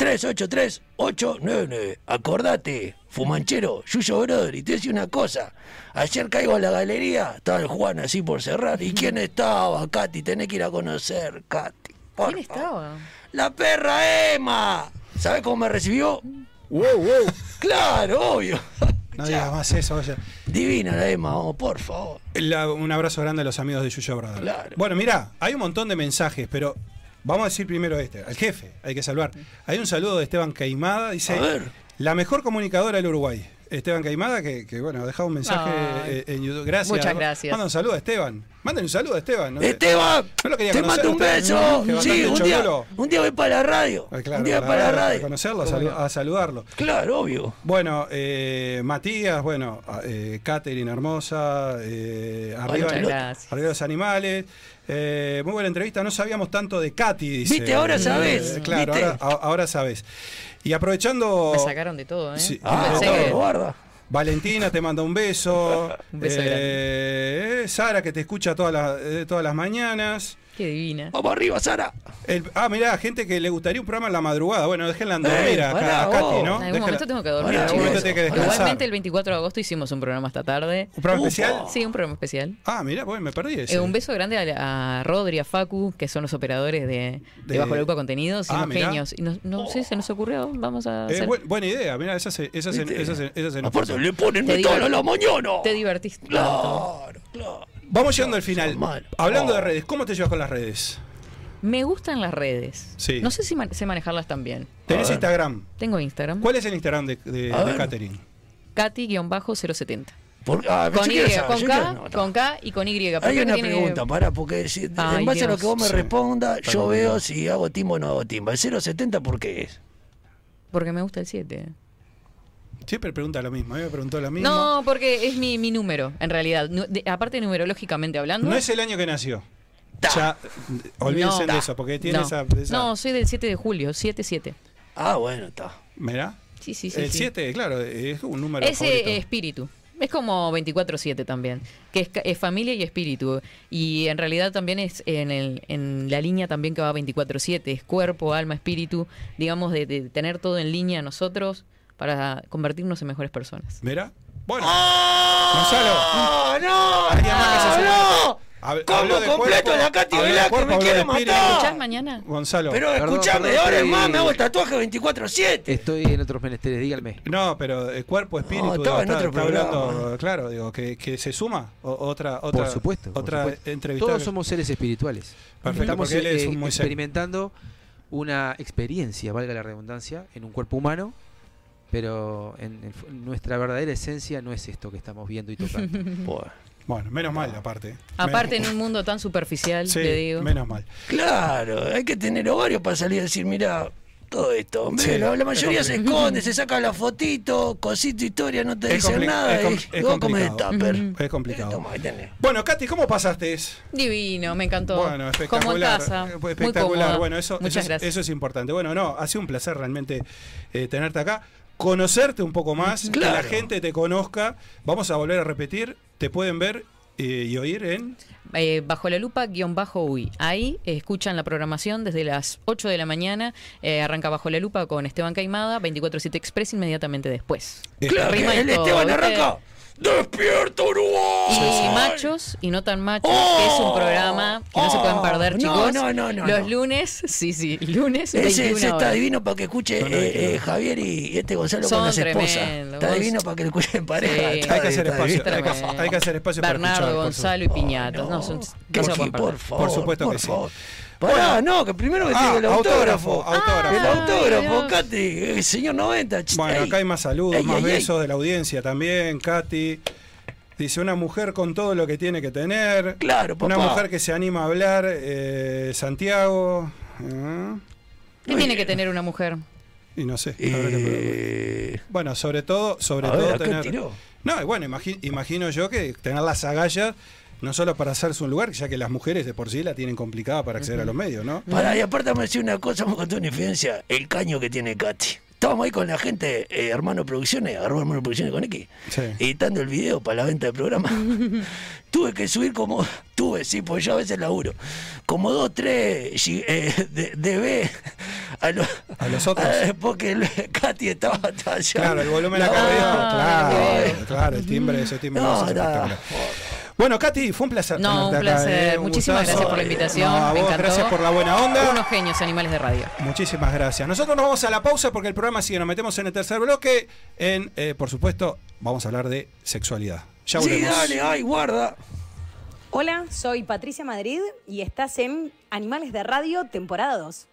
Speaker 5: 383 899. Acordate, fumanchero, Yuyo Brother, y te decía una cosa. Ayer caigo a la galería, estaba el Juan así por cerrar. ¿Y quién estaba, Katy? Tenés que ir a conocer, Katy. por
Speaker 4: ¿Quién estaba?
Speaker 5: La perra Emma. ¿Sabes cómo me recibió?
Speaker 3: Wow, wow.
Speaker 5: Claro, obvio. [laughs]
Speaker 3: No digas más eso, oye.
Speaker 5: Divina la Emma, oh, por favor.
Speaker 3: La- un abrazo grande a los amigos de Yuyo Brothers.
Speaker 5: Claro.
Speaker 3: Bueno, mira, hay un montón de mensajes, pero vamos a decir primero este, al jefe, hay que salvar. Hay un saludo de Esteban Caimada, dice,
Speaker 5: A ver.
Speaker 3: la mejor comunicadora del Uruguay. Esteban Caimada, que, que, bueno, dejaba un mensaje
Speaker 4: Ay.
Speaker 3: eh, en YouTube. Gracias.
Speaker 4: Muchas gracias.
Speaker 3: Manda un saludo a Esteban. Manden un saludo a Esteban. ¿no?
Speaker 5: Esteban,
Speaker 3: No lo quería
Speaker 5: te
Speaker 3: conocer
Speaker 5: mando un beso. Sí, un día, un día voy para la radio.
Speaker 3: Ah, claro,
Speaker 5: un día
Speaker 3: la
Speaker 5: para la
Speaker 3: verdad, A
Speaker 5: radio.
Speaker 3: conocerlo, a, salu- a saludarlo.
Speaker 5: Claro, obvio.
Speaker 3: Bueno, eh, Matías, bueno, eh, Catherine Hermosa, eh, arriba,
Speaker 4: Muchas gracias.
Speaker 3: arriba los animales. Eh, muy buena entrevista, no sabíamos tanto de Katy, dice.
Speaker 5: Viste, ahora sabés,
Speaker 3: Eh, claro,
Speaker 5: viste.
Speaker 3: ahora, ahora sabes. Y aprovechando,
Speaker 4: Me sacaron de todo, ¿eh?
Speaker 3: Sí.
Speaker 5: Ah,
Speaker 4: Pensé
Speaker 5: todo,
Speaker 4: que-
Speaker 5: guarda.
Speaker 3: Valentina te manda un beso. [laughs]
Speaker 4: Un beso
Speaker 3: Eh, Sara que te escucha todas las, eh, todas las mañanas.
Speaker 4: Qué divina.
Speaker 5: Vamos arriba, Sara.
Speaker 3: El- ah, mirá, gente que le gustaría un programa en la madrugada. Bueno, déjenla dormir
Speaker 5: Eh,
Speaker 3: acá,
Speaker 5: pará,
Speaker 3: a Katy. ¿no?
Speaker 4: En algún
Speaker 3: Déjenla-
Speaker 4: momento tengo que dormir.
Speaker 3: En algún
Speaker 4: chicos.
Speaker 3: momento tiene que descansar.
Speaker 4: Igualmente el 24 de agosto hicimos un programa esta tarde.
Speaker 3: ¿Un programa especial?
Speaker 4: Sí, un programa especial.
Speaker 3: Ah, mira, pues me perdí ese.
Speaker 4: Eh, un beso grande a, a Rodri, a Facu, que son los operadores de, de
Speaker 3: De-
Speaker 4: Bajo la Lupa Contenidos, y
Speaker 3: Ah,
Speaker 4: unos
Speaker 3: mirá.
Speaker 4: genios. Y no, no sé, se nos ocurrió, vamos a
Speaker 3: Eh,
Speaker 4: hacer.
Speaker 3: buen- buena idea, mira, esa se, esa se,
Speaker 5: ¿Viste?
Speaker 3: esa se- esa se nos
Speaker 5: Aparte,
Speaker 3: pasó.
Speaker 5: le ponen
Speaker 4: Te
Speaker 5: metal a la mañana.
Speaker 4: Te divertiste.
Speaker 5: Claro, claro.
Speaker 3: Vamos llegando al final. Hablando de
Speaker 5: Oh.
Speaker 3: redes, ¿cómo te llevas con las redes?
Speaker 4: Me gustan las redes.
Speaker 3: Sí.
Speaker 4: No sé si man- sé manejarlas también.
Speaker 3: Tenés. Instagram.
Speaker 4: Tengo Instagram.
Speaker 3: ¿Cuál es el Instagram de, de. Catherine?
Speaker 4: Katy-070.
Speaker 5: Por- ah,
Speaker 4: Con Y,
Speaker 5: saber,
Speaker 4: con K,
Speaker 5: quiero- no, no.
Speaker 4: con K y con Y. ¿Por
Speaker 5: Hay una
Speaker 4: tiene-
Speaker 5: pregunta, pará, porque si,
Speaker 4: Ay,
Speaker 5: en base a lo que vos me
Speaker 3: Sí.
Speaker 5: respondas, yo veo si hago timba o no hago timba. ¿El 070 por qué es?
Speaker 4: Porque me gusta el 7.
Speaker 3: Siempre pregunta lo mismo. A mí me preguntó lo mismo.
Speaker 4: No, porque es mi, mi número, en realidad. Nu- de- aparte numerológicamente hablando.
Speaker 3: No es el año que nació.
Speaker 5: Ta.
Speaker 3: Ya, olvídense
Speaker 4: No.
Speaker 3: de eso, porque tiene
Speaker 4: no.
Speaker 3: esa, esa-
Speaker 4: No, soy del 7 de julio, 7-7.
Speaker 5: Ah, bueno, está.
Speaker 3: Mirá.
Speaker 4: Sí, sí, sí.
Speaker 3: el
Speaker 4: sí.
Speaker 3: 7, claro, es un número
Speaker 4: Ese
Speaker 3: favorito.
Speaker 4: espíritu. Es como 24-7 también, que es, ca- es familia y espíritu. Y en realidad también es en, el, en la línea también que va 24-7, es cuerpo, alma, espíritu, digamos, de, de tener todo en línea nosotros para convertirnos en mejores personas.
Speaker 3: Mirá. Bueno,
Speaker 5: ¡Ah! ¡No!
Speaker 3: Se sume.
Speaker 5: ¡No!
Speaker 3: hab- de
Speaker 5: completo
Speaker 3: cuerpo,
Speaker 5: la Katy
Speaker 3: cuerpo,
Speaker 5: me
Speaker 3: espíritu.
Speaker 5: matar.
Speaker 4: ¿Escuchás mañana?
Speaker 3: Gonzalo.
Speaker 5: Pero
Speaker 6: Perdón,
Speaker 5: escuchame,
Speaker 6: perdón,
Speaker 5: ahora es
Speaker 6: estoy-
Speaker 5: más, me hago el tatuaje 24-7.
Speaker 6: Estoy en otros menesteres, díganme.
Speaker 3: No, pero el cuerpo, espíritu,
Speaker 5: No, estaba en otro
Speaker 3: está
Speaker 5: programa.
Speaker 3: hablando, claro, digo, que, que se suma o- otra, otra,
Speaker 6: por supuesto. por
Speaker 3: otra
Speaker 6: supuesto.
Speaker 3: entrevista.
Speaker 6: Todos somos seres espirituales.
Speaker 3: Perfecto,
Speaker 6: Estamos
Speaker 3: porque él es
Speaker 6: eh,
Speaker 3: un muy serio.
Speaker 6: experimentando una experiencia, valga la redundancia, en un cuerpo humano, pero en, nuestra verdadera esencia no es esto que estamos viendo y tocando. [laughs]
Speaker 5: Bueno,
Speaker 3: menos mal, aparte.
Speaker 4: Aparte en un mundo tan superficial,
Speaker 3: Sí,
Speaker 4: le digo.
Speaker 3: menos mal.
Speaker 5: claro, hay que tener ovarios para salir a decir, mira, todo esto.
Speaker 3: Sí,
Speaker 5: Ve, la, la mayoría
Speaker 3: es
Speaker 5: se esconde, se saca la fotito, cosito, historia, no te
Speaker 3: Es
Speaker 5: dicen nada.
Speaker 3: es com-
Speaker 5: y
Speaker 3: es
Speaker 5: vos comés
Speaker 3: complicado.
Speaker 5: tupper.
Speaker 3: Es complicado.
Speaker 5: Toma.
Speaker 3: Bueno, Katy, ¿cómo pasaste?
Speaker 4: Divino, me encantó.
Speaker 3: Bueno, espectacular.
Speaker 4: Como en casa.
Speaker 3: eh,
Speaker 4: muy
Speaker 3: Espectacular.
Speaker 4: cómoda.
Speaker 3: bueno, eso,
Speaker 4: Muchas
Speaker 3: eso, es,
Speaker 4: gracias.
Speaker 3: eso es importante. Bueno, no, ha sido un placer realmente eh, tenerte acá. Conocerte un poco más, que la gente te conozca. Vamos a volver a repetir, te pueden ver eh, y oír en...
Speaker 4: Eh, bajo la lupa guion bajo UI. Ahí eh, escuchan la programación desde las 8 de la mañana. eh, arranca bajo la lupa con Esteban Caimada, 24-7 Express inmediatamente después.
Speaker 5: Claro, el
Speaker 4: todo,
Speaker 5: Esteban
Speaker 4: ¿viste?
Speaker 5: ¡Despierta Uruguay!
Speaker 4: Y machos y no tan machos, que es un programa que no se pueden perder,
Speaker 5: Oh,
Speaker 4: chicos.
Speaker 5: no, no, no,
Speaker 4: Los
Speaker 5: no.
Speaker 4: lunes, sí, sí, lunes,
Speaker 5: Ese,
Speaker 4: 21
Speaker 5: ese está divino para que escuche
Speaker 3: No, no,
Speaker 5: eh, eh, Javier y este Gonzalo
Speaker 4: Son
Speaker 5: con las esposas. Está
Speaker 4: Vos-
Speaker 5: divino para que lo escuchen en pareja.
Speaker 4: Sí.
Speaker 5: Está
Speaker 3: Hay que hacer espacio, hay que, hay que hacer espacio para
Speaker 4: Bernardo,
Speaker 3: escuchar. por
Speaker 4: Gonzalo y Piñatos. No, son, no
Speaker 5: sí,
Speaker 4: pueden perder.
Speaker 5: por favor.
Speaker 3: Por supuesto
Speaker 5: por
Speaker 3: que sí.
Speaker 5: Pará, no, que primero me
Speaker 3: Ah,
Speaker 5: tiene el autógrafo.
Speaker 3: autógrafo,
Speaker 5: El
Speaker 3: autógrafo.
Speaker 5: Katy, el señor 90. ch-
Speaker 3: Bueno,
Speaker 5: ey.
Speaker 3: acá hay más saludos,
Speaker 5: Ey,
Speaker 3: más
Speaker 5: ey, ey.
Speaker 3: besos de la audiencia también, Katy. Dice, una mujer con todo lo que tiene que tener.
Speaker 5: Claro,
Speaker 3: Una
Speaker 5: papá.
Speaker 3: mujer que se anima a hablar, eh, Santiago. ah,
Speaker 4: ¿Qué tiene que tener una mujer?
Speaker 3: y no sé. habrá que preguntar.
Speaker 5: Eh,
Speaker 3: Bueno, sobre todo, sobre
Speaker 5: a
Speaker 3: todo
Speaker 5: ver, ¿a qué
Speaker 3: tener.
Speaker 5: tiró?
Speaker 3: No, bueno, imagi- imagino yo que tener las agallas, no solo para hacerse un lugar, ya que las mujeres de por sí la tienen complicada para acceder a los medios, ¿no?
Speaker 5: Pará, y aparte me decir una cosa, vamos a contar una infidencia. El caño que tiene Katy. Estábamos ahí con la gente, eh, Hermano Producciones, arroba Hermano Producciones con X,
Speaker 3: Sí.
Speaker 5: editando el video para la venta del programa. [laughs] tuve que subir como, tuve, sí, porque yo a veces laburo, como dos, tres eh, de, DB a, los
Speaker 3: A los otros.
Speaker 5: porque el- Katy estaba allá.
Speaker 3: Claro, el volumen
Speaker 5: La-
Speaker 3: acá
Speaker 4: Ah,
Speaker 3: claro, claro, el timbre, ese timbre
Speaker 5: No,
Speaker 3: Bueno, Katy, fue un placer.
Speaker 4: No, un
Speaker 3: acá,
Speaker 4: placer.
Speaker 3: ¿eh? Un
Speaker 4: Muchísimas
Speaker 3: gustazo.
Speaker 4: gracias por la invitación.
Speaker 3: No, a
Speaker 4: Me
Speaker 3: vos,
Speaker 4: encantó.
Speaker 3: gracias por la buena onda.
Speaker 4: Unos genios animales de radio.
Speaker 3: Muchísimas gracias. Nosotros nos vamos a la pausa porque el programa sigue. Nos metemos en el tercer bloque. En, eh, por supuesto, vamos a hablar de sexualidad. Ya
Speaker 5: Sí,
Speaker 3: volvemos.
Speaker 5: dale, ay, guarda.
Speaker 7: Hola, soy Patricia Madrid y estás en Animales de Radio, temporada 2.